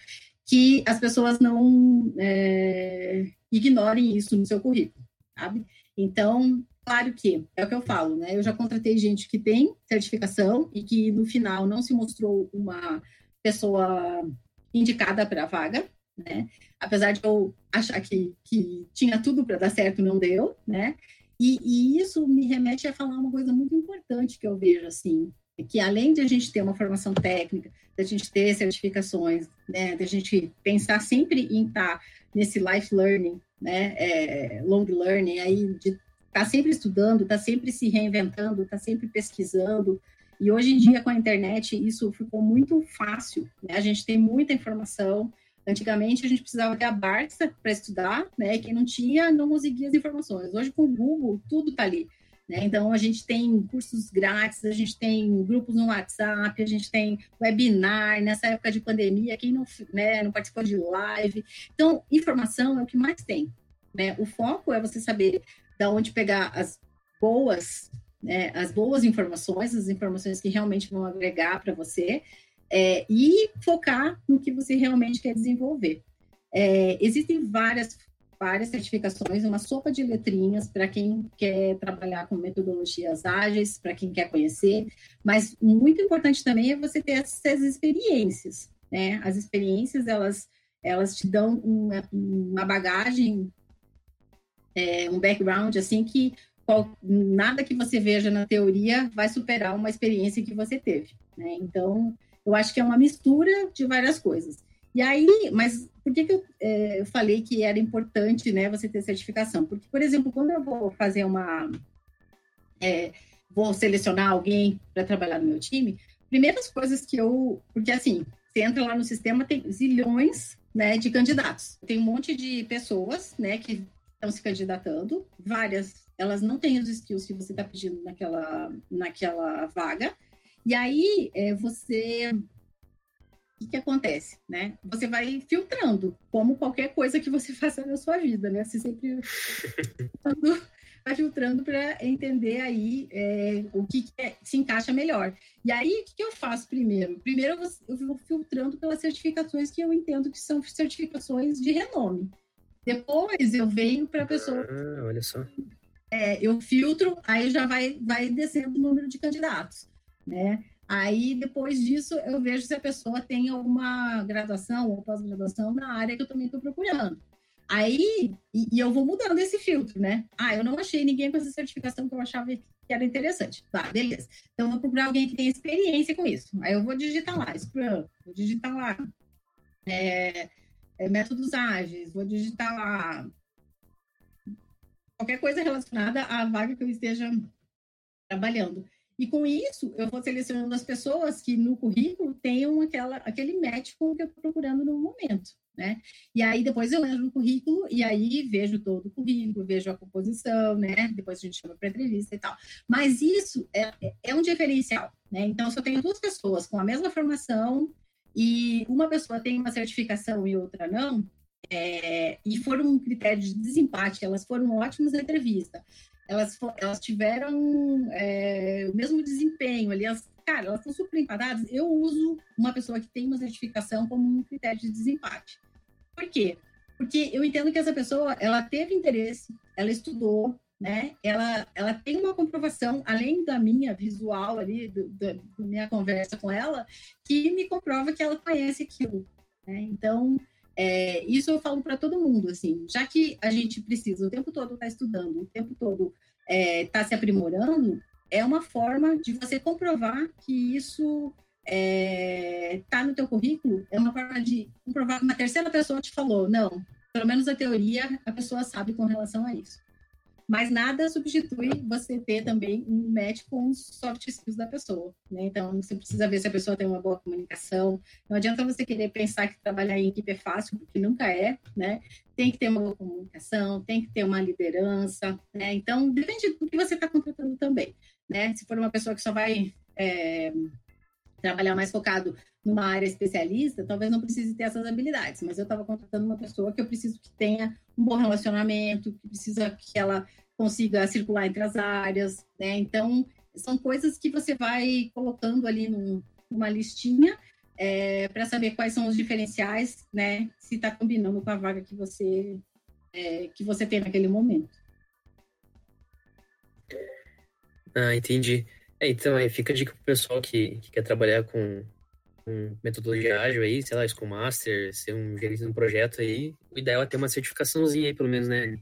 que as pessoas não é, ignorem isso no seu currículo, sabe? Então, claro que é o que eu falo, né? Eu já contratei gente que tem certificação e que no final não se mostrou uma pessoa indicada para a vaga, né? Apesar de eu achar que, que tinha tudo para dar certo, não deu, né? E, e, isso me remete a falar uma coisa muito importante que eu vejo assim. que além de a gente ter uma formação técnica, da gente ter certificações, né, da gente pensar sempre em estar nesse life learning, né, é, long learning, aí de estar tá sempre estudando, estar tá sempre se reinventando, estar tá sempre pesquisando, e hoje em dia com a internet isso ficou muito fácil, né, a gente tem muita informação, Antigamente a gente precisava ter a Barça para estudar, né? Quem não tinha não conseguia as informações. Hoje com o Google tudo está ali. Né? Então, a gente tem cursos grátis, a gente tem grupos no WhatsApp, a gente tem webinar, nessa época de pandemia, quem não, né, não participou de live. Então, informação é o que mais tem. Né? O foco é você saber da onde pegar as boas, né, as boas informações, as informações que realmente vão agregar para você, é, e focar no que você realmente quer desenvolver. É, existem várias várias certificações, uma sopa de letrinhas para quem quer trabalhar com metodologias ágeis, para quem quer conhecer, mas muito importante também é você ter essas experiências, né? As experiências, elas, elas te dão uma, uma bagagem, é, um background, assim, que qual, nada que você veja na teoria vai superar uma experiência que você teve, né? Então, eu acho que é uma mistura de várias coisas. E aí, mas por que, que eu, é, eu, falei que era importante né, você ter certificação? Porque, por exemplo, quando eu vou fazer uma. É, vou selecionar alguém para trabalhar no meu time, primeiras coisas que eu. Porque, assim, você entra lá no sistema, tem zilhões né, de candidatos. Tem um monte de pessoas né, que estão se candidatando, várias, elas não têm os skills que você está pedindo naquela, naquela vaga. E aí, é, você o que acontece, né? Você vai filtrando, como qualquer coisa que você faça na sua vida, né? Você sempre vai filtrando para entender aí é, o que, que é, se encaixa melhor. E aí, o que, que, eu faço primeiro? Primeiro, eu vou filtrando pelas certificações que eu entendo que são certificações de renome. Depois, eu venho para a pessoa. Ah, olha só. É, eu filtro, aí já vai, vai descendo o número de candidatos, né? Aí, depois disso, eu vejo se a pessoa tem alguma graduação ou pós-graduação na área que eu também estou procurando. Aí, e, e, eu vou mudando esse filtro, né? Ah, eu não achei ninguém com essa certificação que eu achava que era interessante. Tá, beleza. Então, eu vou procurar alguém que tenha experiência com isso. Aí, eu vou digitar lá, Scrum, vou digitar lá é, é, métodos ágeis, vou digitar lá qualquer coisa relacionada à vaga que eu esteja trabalhando. E com isso, eu vou selecionando as pessoas que no currículo tenham aquela, aquele match com o que eu estou procurando no momento, né? E aí depois eu entro no currículo e aí vejo todo o currículo, vejo a composição, né? Depois a gente chama para entrevista e tal. Mas isso é, é um diferencial, né? Então, se eu tenho duas pessoas com a mesma formação e uma pessoa tem uma certificação e outra não, é, e for um critério de desempate, elas foram ótimas na entrevista, elas, elas tiveram é, o mesmo desempenho ali, elas, cara, elas estão super empatadas. Eu uso uma pessoa que tem uma certificação como um critério de desempate. Por quê? Porque eu entendo que essa pessoa, ela teve interesse, ela estudou, né? Ela, ela tem uma comprovação, além da minha visual ali, do, da minha conversa com ela, que me comprova que ela conhece aquilo. Né? Então, é, isso eu falo para todo mundo, assim, já que a gente precisa o tempo todo estar tá estudando, o tempo todo estar é, tá se aprimorando, é uma forma de você comprovar que isso está é, tá no teu currículo, é uma forma de comprovar que uma terceira pessoa te falou, não, pelo menos a teoria a pessoa sabe com relação a isso. Mas nada substitui você ter também um match com os soft skills da pessoa, né? Então, você precisa ver se a pessoa tem uma boa comunicação. Não adianta você querer pensar que trabalhar em equipe é fácil, porque nunca é, né? Tem que ter uma boa comunicação, tem que ter uma liderança, né? Então, depende do que você está contratando também, né? Se for uma pessoa que só vai é, trabalhar mais focado numa área especialista, talvez não precise ter essas habilidades, mas eu estava contratando uma pessoa que eu preciso que tenha um bom relacionamento, que precisa que ela consiga circular entre as áreas, né? Então, são coisas que você vai colocando ali num, numa listinha é, para saber quais são os diferenciais, né? Se está combinando com a vaga que você é, que você tem naquele momento. Ah, entendi. É, então, aí fica a dica pro pessoal que, que quer trabalhar com um metodologia ágil aí, sei lá, Scrum Master, ser um gerente de um projeto aí, o ideal é ter uma certificaçãozinha aí, pelo menos, né?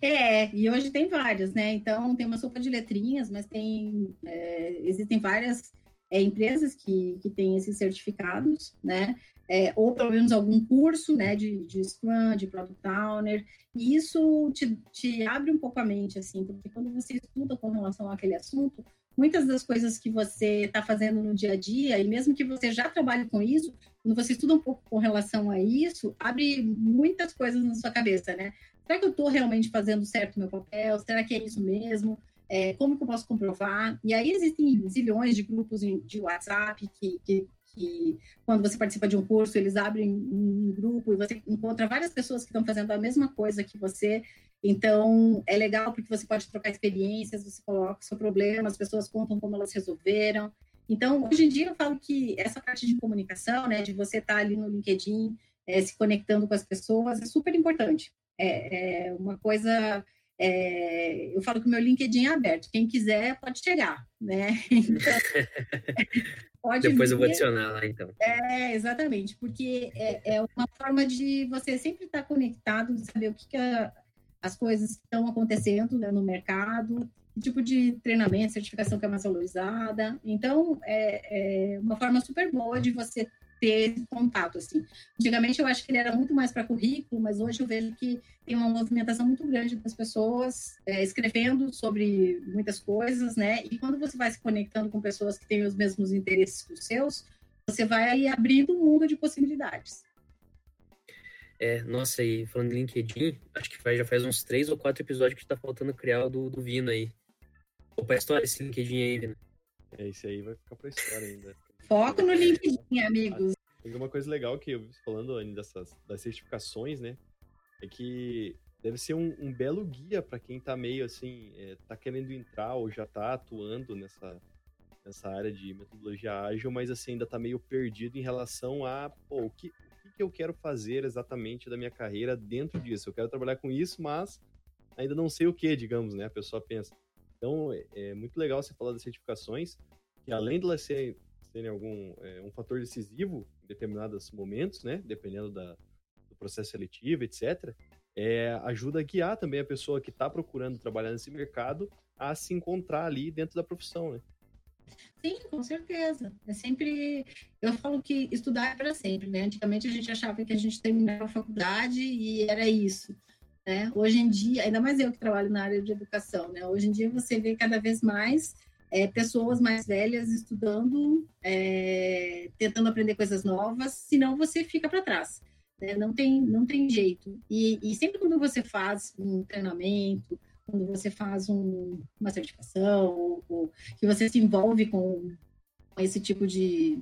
É, e hoje tem várias, né? Então, tem uma sopa de letrinhas, mas tem, é, existem várias é, empresas que, que têm esses certificados, né? É, ou pelo menos algum curso, né, de, de Scrum, de Product Owner, e isso te, te abre um pouco a mente, assim, porque quando você estuda com relação àquele assunto, muitas das coisas que você está fazendo no dia a dia, e mesmo que você já trabalhe com isso, quando você estuda um pouco com relação a isso, abre muitas coisas na sua cabeça, né? Será que eu estou realmente fazendo certo o meu papel? Será que é isso mesmo? É, como que eu posso comprovar? E aí existem zilhões de grupos de WhatsApp que, que, que, quando você participa de um curso, eles abrem um grupo e você encontra várias pessoas que estão fazendo a mesma coisa que você. Então, é legal porque você pode trocar experiências, você coloca o seu problema, as pessoas contam como elas resolveram. Então, hoje em dia, eu falo que essa parte de comunicação, né, de você estar tá ali no LinkedIn, é, se conectando com as pessoas, é super importante. É, é uma coisa é, eu falo que o meu LinkedIn é aberto. Quem quiser pode chegar, né? Então, pode Depois vir. eu vou adicionar lá, então. É, exatamente, porque é, é uma forma de você sempre estar conectado, de saber o que, que a, as coisas estão acontecendo né, no mercado, que tipo de treinamento, certificação que é mais valorizada. Então, é, é uma forma super boa de você ter esse contato, assim. Antigamente eu acho que ele era muito mais para currículo, mas hoje eu vejo que tem uma movimentação muito grande das pessoas é, escrevendo sobre muitas coisas, né? E quando você vai se conectando com pessoas que têm os mesmos interesses que os seus, você vai aí abrindo um mundo de possibilidades. É, nossa, e falando de LinkedIn, acho que faz, já faz uns três ou quatro episódios que está faltando criar o do, do Vino aí. Opa, história esse LinkedIn aí, Vino. É, esse aí vai ficar pra história ainda. Foco no LinkedIn, amigos. Tem uma coisa legal que eu falando ainda dessas das certificações, né? É que deve ser um, um belo guia para quem tá meio assim, é, tá querendo entrar ou já tá atuando nessa, nessa área de metodologia ágil, mas assim ainda tá meio perdido em relação a pô, o que, o que eu quero fazer exatamente da minha carreira dentro disso. Eu quero trabalhar com isso, mas ainda não sei o que, digamos, né? A pessoa pensa. Então, é, é muito legal você falar das certificações, que além de elas serem, serem algum, é, um fator decisivo em determinados momentos, né, dependendo da, do processo seletivo, etc., é, ajuda a guiar também a pessoa que está procurando trabalhar nesse mercado a se encontrar ali dentro da profissão, né? Sim, com certeza. É sempre. Eu falo que estudar é para sempre, né? Antigamente a gente achava que a gente terminava a faculdade e era isso. Né? Hoje em dia, ainda mais eu que trabalho na área de educação, né? hoje em dia você vê cada vez mais é, pessoas mais velhas estudando, é, tentando aprender coisas novas, senão você fica para trás. Né? Não, tem, não tem jeito. E, e, sempre quando você faz um treinamento, quando você faz um, uma certificação, ou, ou, que você se envolve com, com esse tipo de,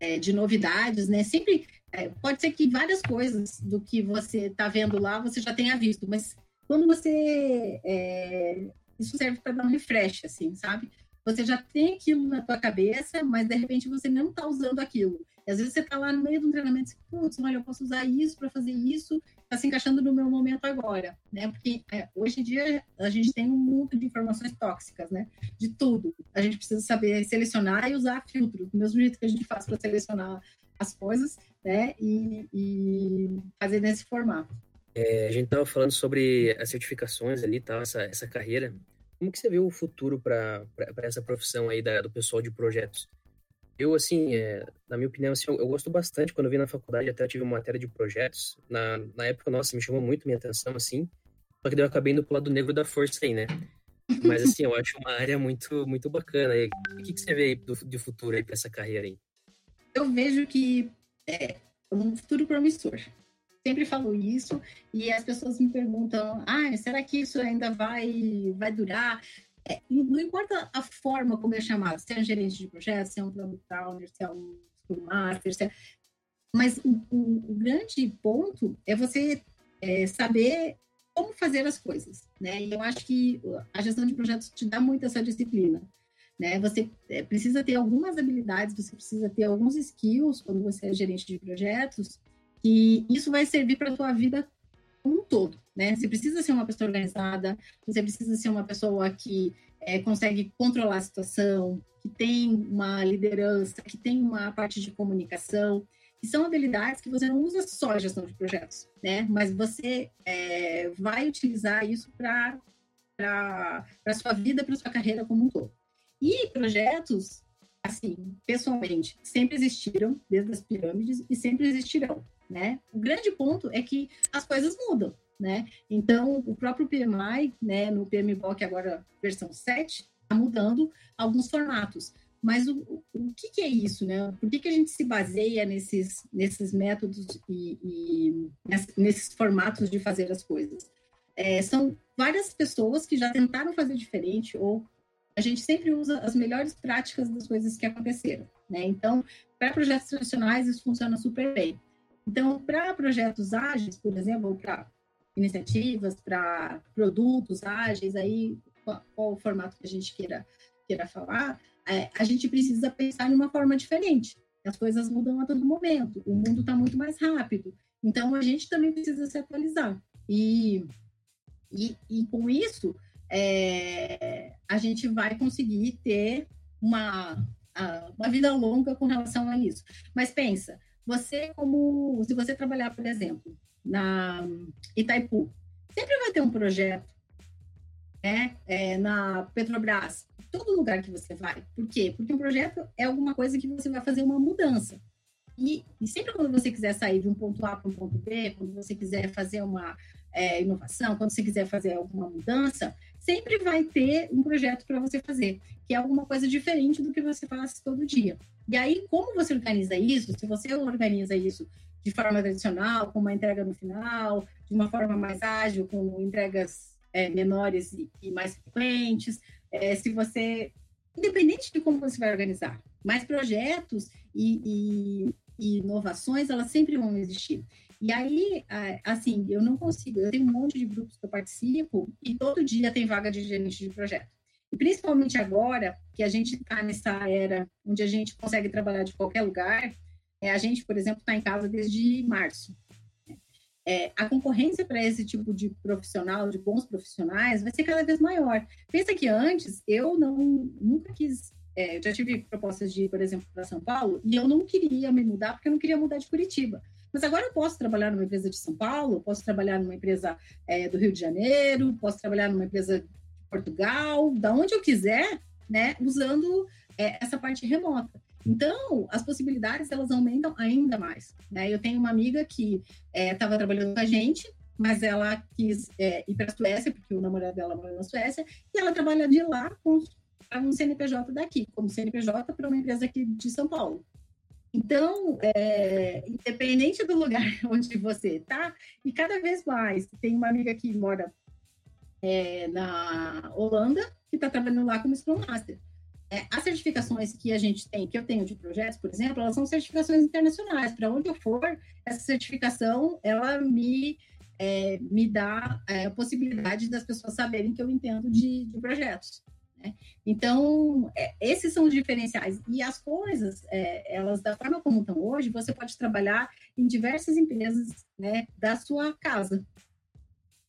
é, de novidades, né? Sempre é, pode ser que várias coisas do que você está vendo lá você já tenha visto, mas quando você é, isso serve para dar um refresh, assim, sabe? Você já tem aquilo na tua cabeça, mas de repente você não está usando aquilo. E às vezes você está lá no meio de um treinamento e diz, putz, olha, eu posso usar isso para fazer isso, está se encaixando no meu momento agora, né? Porque é, hoje em dia a gente tem um mundo de informações tóxicas, né? De tudo. A gente precisa saber selecionar e usar filtro, do mesmo jeito que a gente faz para selecionar as coisas, né? E, e fazer nesse formato. É, a gente estava falando sobre as certificações ali, tal, essa, essa carreira. Como que você vê o futuro para essa profissão aí da, do pessoal de projetos? Eu, assim, é, na minha opinião, assim, eu, eu, gosto bastante. Quando eu vim na faculdade, até tive uma matéria de projetos. Na, na época, nossa, me chamou muito minha atenção, assim. Só que daí eu acabei indo pro lado negro da força aí, né? Mas, assim, eu acho uma área muito, muito bacana. E, o que, que você vê aí do, de futuro aí para essa carreira aí? Eu vejo que é um futuro promissor sempre falo isso e as pessoas me perguntam: ah, será que isso ainda vai, vai durar? É, não importa a forma como é chamado, se é um gerente de projeto, se é um product owner, se é um Scrum Master, é... mas o, o, o, grande ponto é você é, saber como fazer as coisas, né? E eu acho que a gestão de projetos te dá muito essa disciplina. Né? Você é, precisa ter algumas habilidades, você precisa ter alguns skills quando você é gerente de projetos e isso vai servir para a sua vida como um todo, né? Você precisa ser uma pessoa organizada, você precisa ser uma pessoa que é, consegue controlar a situação, que tem uma liderança, que tem uma parte de comunicação, que são habilidades que você não usa só em gestão de projetos, né? Mas você é, vai utilizar isso para a sua vida, para sua carreira como um todo. E projetos assim, pessoalmente, sempre existiram, desde as pirâmides, e sempre existirão, né? O grande ponto é que as coisas mudam, né? Então, o próprio PMI, né, no PMBOK agora versão 7, está mudando alguns formatos. Mas o, o que, que, é isso, né? Por que, que a gente se baseia nesses, nesses métodos e, e nesses formatos de fazer as coisas? É, são várias pessoas que já tentaram fazer diferente ou a gente sempre usa as melhores práticas das coisas que aconteceram, né? Então, para projetos tradicionais isso funciona super bem. Então, para projetos ágeis, por exemplo, para iniciativas, para produtos ágeis, aí qual, qual, o formato que a gente queira queira falar, é, a gente precisa pensar de uma forma diferente. As coisas mudam a todo momento, o mundo está muito mais rápido. Então, a gente também precisa se atualizar. E, e, e com isso, é, a gente vai conseguir ter uma, uma vida longa com relação a isso. Mas pensa, você como, se você trabalhar, por exemplo, na Itaipu, sempre vai ter um projeto né, é, na Petrobras, todo lugar que você vai. Por quê? Porque um projeto é alguma coisa que você vai fazer uma mudança. E, e sempre quando você quiser sair de um ponto A para um ponto B, quando você quiser fazer uma é, inovação, quando você quiser fazer alguma mudança, sempre vai ter um projeto para você fazer, que é alguma coisa diferente do que você faz todo dia. E aí, como você organiza isso? Se você organiza isso de forma tradicional, com uma entrega no final, de uma forma mais ágil, com entregas é, menores e, e, mais frequentes, é, se você, independente de como você vai organizar, mais projetos e, e, e, inovações, elas sempre vão existir. E aí, assim, eu não consigo, eu tenho um monte de grupos que eu participo e todo dia tem vaga de gerente de projeto. E principalmente agora, que a gente está nessa era onde a gente consegue trabalhar de qualquer lugar, é, a gente, por exemplo, está em casa desde março é, a concorrência para esse tipo de profissional, de bons profissionais, vai ser cada vez maior. Pensa que antes eu não nunca quis. É, eu já tive propostas de ir, por exemplo, para São Paulo, e eu não queria me mudar porque eu não queria mudar de Curitiba. Mas agora eu posso trabalhar numa empresa de São Paulo, posso trabalhar numa empresa é, do Rio de Janeiro, posso trabalhar numa empresa de Portugal, da onde eu quiser, né, usando é, essa parte remota. Então, as possibilidades elas aumentam ainda mais. Né? Eu tenho uma amiga que estava é, trabalhando com a gente, mas ela quis é, ir para a Suécia, porque o namorado dela mora na Suécia, e ela trabalha de lá com um CNPJ daqui, como CNPJ para uma empresa aqui de São Paulo. Então, é, independente do lugar onde você está, e cada vez mais, tem uma amiga que mora é, na Holanda, que está trabalhando lá como Scrum Master. É, as certificações que a gente tem, que eu tenho de projetos, por exemplo, elas são certificações internacionais. Para onde eu for, essa certificação, ela me, me dá a possibilidade das pessoas saberem que eu entendo de, de projetos. Né? Então, é, esses são os diferenciais. E as coisas, é, elas, da forma como estão hoje, você pode trabalhar em diversas empresas né, da sua casa.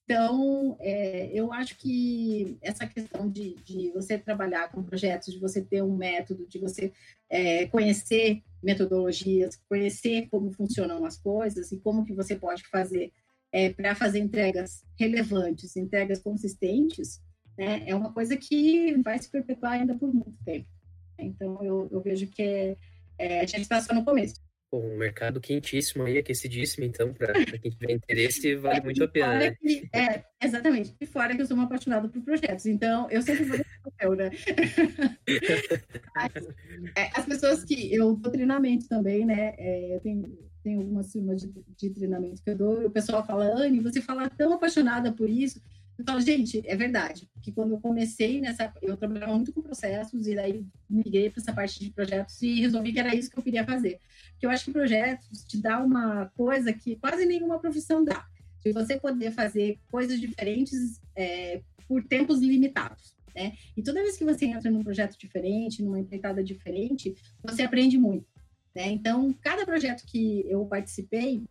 Então, é, eu acho que essa questão de, de, você trabalhar com projetos, de você ter um método, de você é, conhecer metodologias, conhecer como funcionam as coisas e como que você pode fazer é, para fazer entregas relevantes, entregas consistentes, né, é uma coisa que vai se perpetuar ainda por muito tempo. Então, eu, eu vejo que é, é a gente está só no começo. Bom, um mercado quentíssimo aí, aquecidíssimo, então, para quem tiver interesse, vale muito a pena, né? Que, é, exatamente. E fora que eu sou uma apaixonada por projetos, então eu sempre vou nesse papel, né? as, é, as, pessoas que eu dou treinamento também, né? É, eu tenho, tenho algumas turmas de, de treinamento que eu dou, e o pessoal fala, Anne, você fala tão apaixonada por isso. Falo, gente, é verdade, porque quando eu comecei nessa, eu trabalhava muito com processos e daí migrei para essa parte de projetos e resolvi que era isso que eu queria fazer. Porque eu acho que projetos te dá uma coisa que quase nenhuma profissão dá, de você poder fazer coisas diferentes é, por tempos limitados. Né? E toda vez que você entra num projeto diferente, numa empreitada diferente, você aprende muito. Né? Então, cada projeto que eu participei,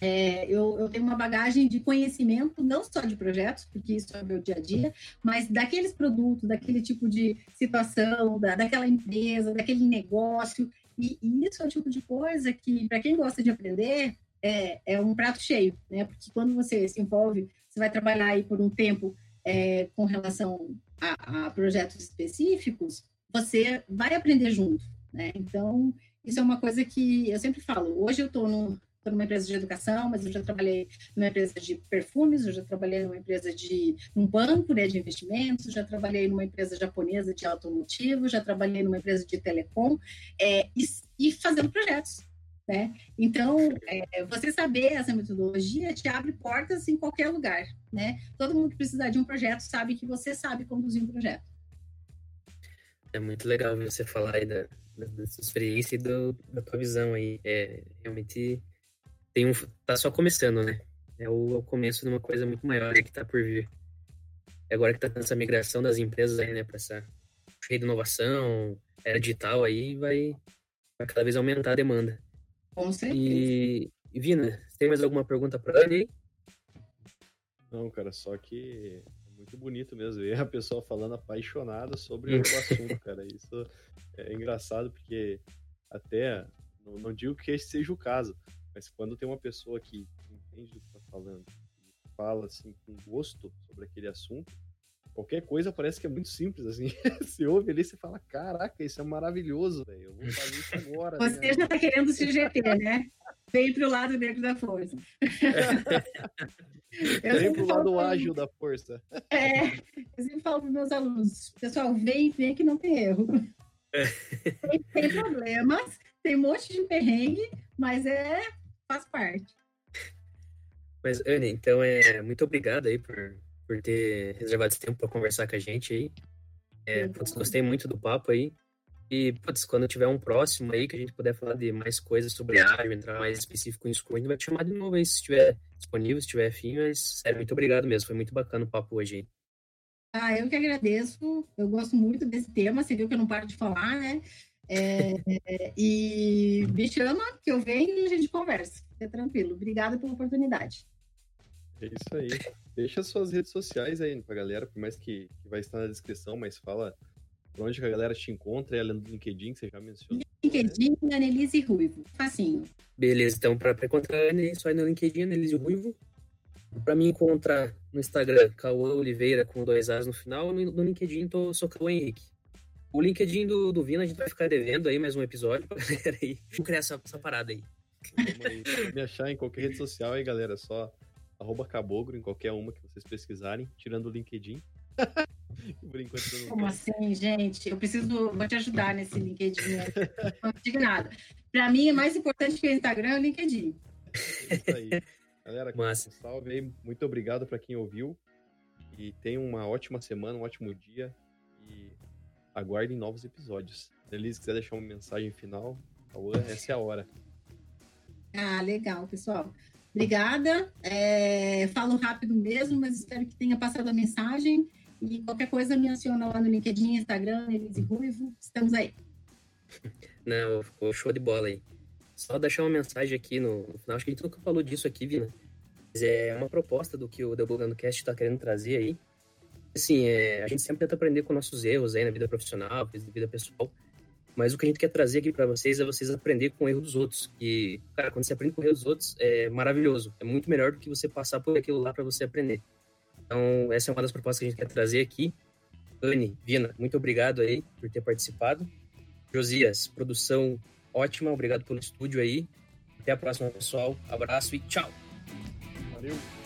é, eu, eu, tenho uma bagagem de conhecimento, não só de projetos, porque isso é meu dia a dia, mas daqueles produtos, daquele tipo de situação, da, daquela empresa, daquele negócio. E, e, isso é o tipo de coisa que, para quem gosta de aprender, é, é, um prato cheio, né? Porque quando você se envolve, você vai trabalhar aí por um tempo é, com relação a, a projetos específicos, você vai aprender junto, né? Então, isso é uma coisa que eu sempre falo. Hoje eu estou numa empresa de educação, mas eu já trabalhei numa empresa de perfumes, eu já trabalhei numa empresa de um banco né, de investimentos, já trabalhei numa empresa japonesa de automotivo, já trabalhei numa empresa de telecom é, e, e fazendo projetos. Né? Então, é, você saber essa metodologia te abre portas em qualquer lugar. Né? Todo mundo que precisar de um projeto sabe que você sabe conduzir um projeto. É muito legal você falar aí da, da, sua experiência e do, da tua visão aí. É, realmente tem um, tá só começando, né? É o, é o começo de uma coisa muito maior que tá por vir. É agora que tá tendo essa migração das empresas aí, né, para essa cheia de inovação, era digital aí, vai, vai cada vez aumentar a demanda. Com certeza. E, e Vina, tem mais alguma pergunta para ele? Não, cara, só que muito bonito mesmo ver a pessoa falando apaixonada sobre o assunto, cara. Isso é engraçado porque até não, não, digo que esse seja o caso, mas quando tem uma pessoa que entende do que está falando, fala assim com gosto sobre aquele assunto, qualquer coisa parece que é muito simples, assim. você ouve ali e fala, caraca, isso é maravilhoso, velho. Eu vou fazer isso agora. Você né? já está querendo se GT, né? Vem pro lado negro da força. vem pro lado ágil da força. É, eu sempre falo para meus alunos, pessoal, vem, vem que não tem erro. É. Tem, tem, problemas, tem um monte de perrengue, mas é faz parte. Mas, Anne, então é muito obrigado aí por, por ter reservado esse tempo para conversar com a gente aí. É, putz, gostei muito do papo aí. E, putz, quando tiver um próximo aí que a gente puder falar de mais coisas sobre ágil, entrar mais específico em Scrum, a gente vai te chamar de novo aí se estiver disponível, se estiver afim, mas, sério, muito obrigado mesmo, foi muito bacana o papo hoje aí. Ah, eu que agradeço, eu gosto muito desse tema, você viu que eu não paro de falar, né? É, é, e me chama, que eu venho e a gente conversa, fica tranquilo. Obrigada pela oportunidade. É isso aí. Deixa suas redes sociais aí pra galera, por mais que, que vai estar na descrição, mas fala Pra onde a galera te encontra? É além do LinkedIn, que você já mencionou. LinkedIn, né? Annelise Ruivo. Facinho. Beleza, então pra, pra encontrar a Annelise, só ir no LinkedIn, Annelise Ruivo. Pra me encontrar no Instagram, Cauã Oliveira com dois As no final. No, no LinkedIn, tô, sou Cauã Henrique. O LinkedIn do, do Vina a gente vai ficar devendo aí mais um episódio pra galera aí. Vamos criar essa, essa parada aí. Me achar em qualquer rede social aí, galera. Só arroba Cabogro em qualquer uma que vocês pesquisarem, tirando o LinkedIn. Por enquanto não Como assim, gente? Eu preciso, vou te ajudar nesse LinkedIn. Né? Não digo nada. Para mim é mais importante que o Instagram é o LinkedIn. É isso aí. Galera, Massa. um salve aí. Muito obrigado para quem ouviu. E tenham uma ótima semana, um ótimo dia. Aguardem novos episódios. Elise, quiser deixar uma mensagem final, essa é a hora. Ah, legal, pessoal. Obrigada. É, falo rápido mesmo, mas espero que tenha passado a mensagem. E qualquer coisa me aciona lá no LinkedIn, Instagram, Elise Ruivo. Estamos aí. Não, ficou show de bola aí. Só deixar uma mensagem aqui no, no final. Acho que a gente nunca falou disso aqui, Vina. Mas é uma proposta do que o Debugando Cast está querendo trazer aí. Assim, é, a gente sempre tenta aprender com nossos erros aí na vida profissional, na vida pessoal. Mas o que a gente quer trazer aqui para vocês é vocês aprender com o erro dos outros. E, cara, quando você aprende com o erro dos outros, é maravilhoso. É muito melhor do que você passar por aquilo lá para você aprender. Então, essa é uma das propostas que a gente quer trazer aqui. Anne, Vina, muito obrigado aí por ter participado. Josias, produção ótima, obrigado pelo estúdio aí. Até a próxima, pessoal. Abraço e tchau. Valeu.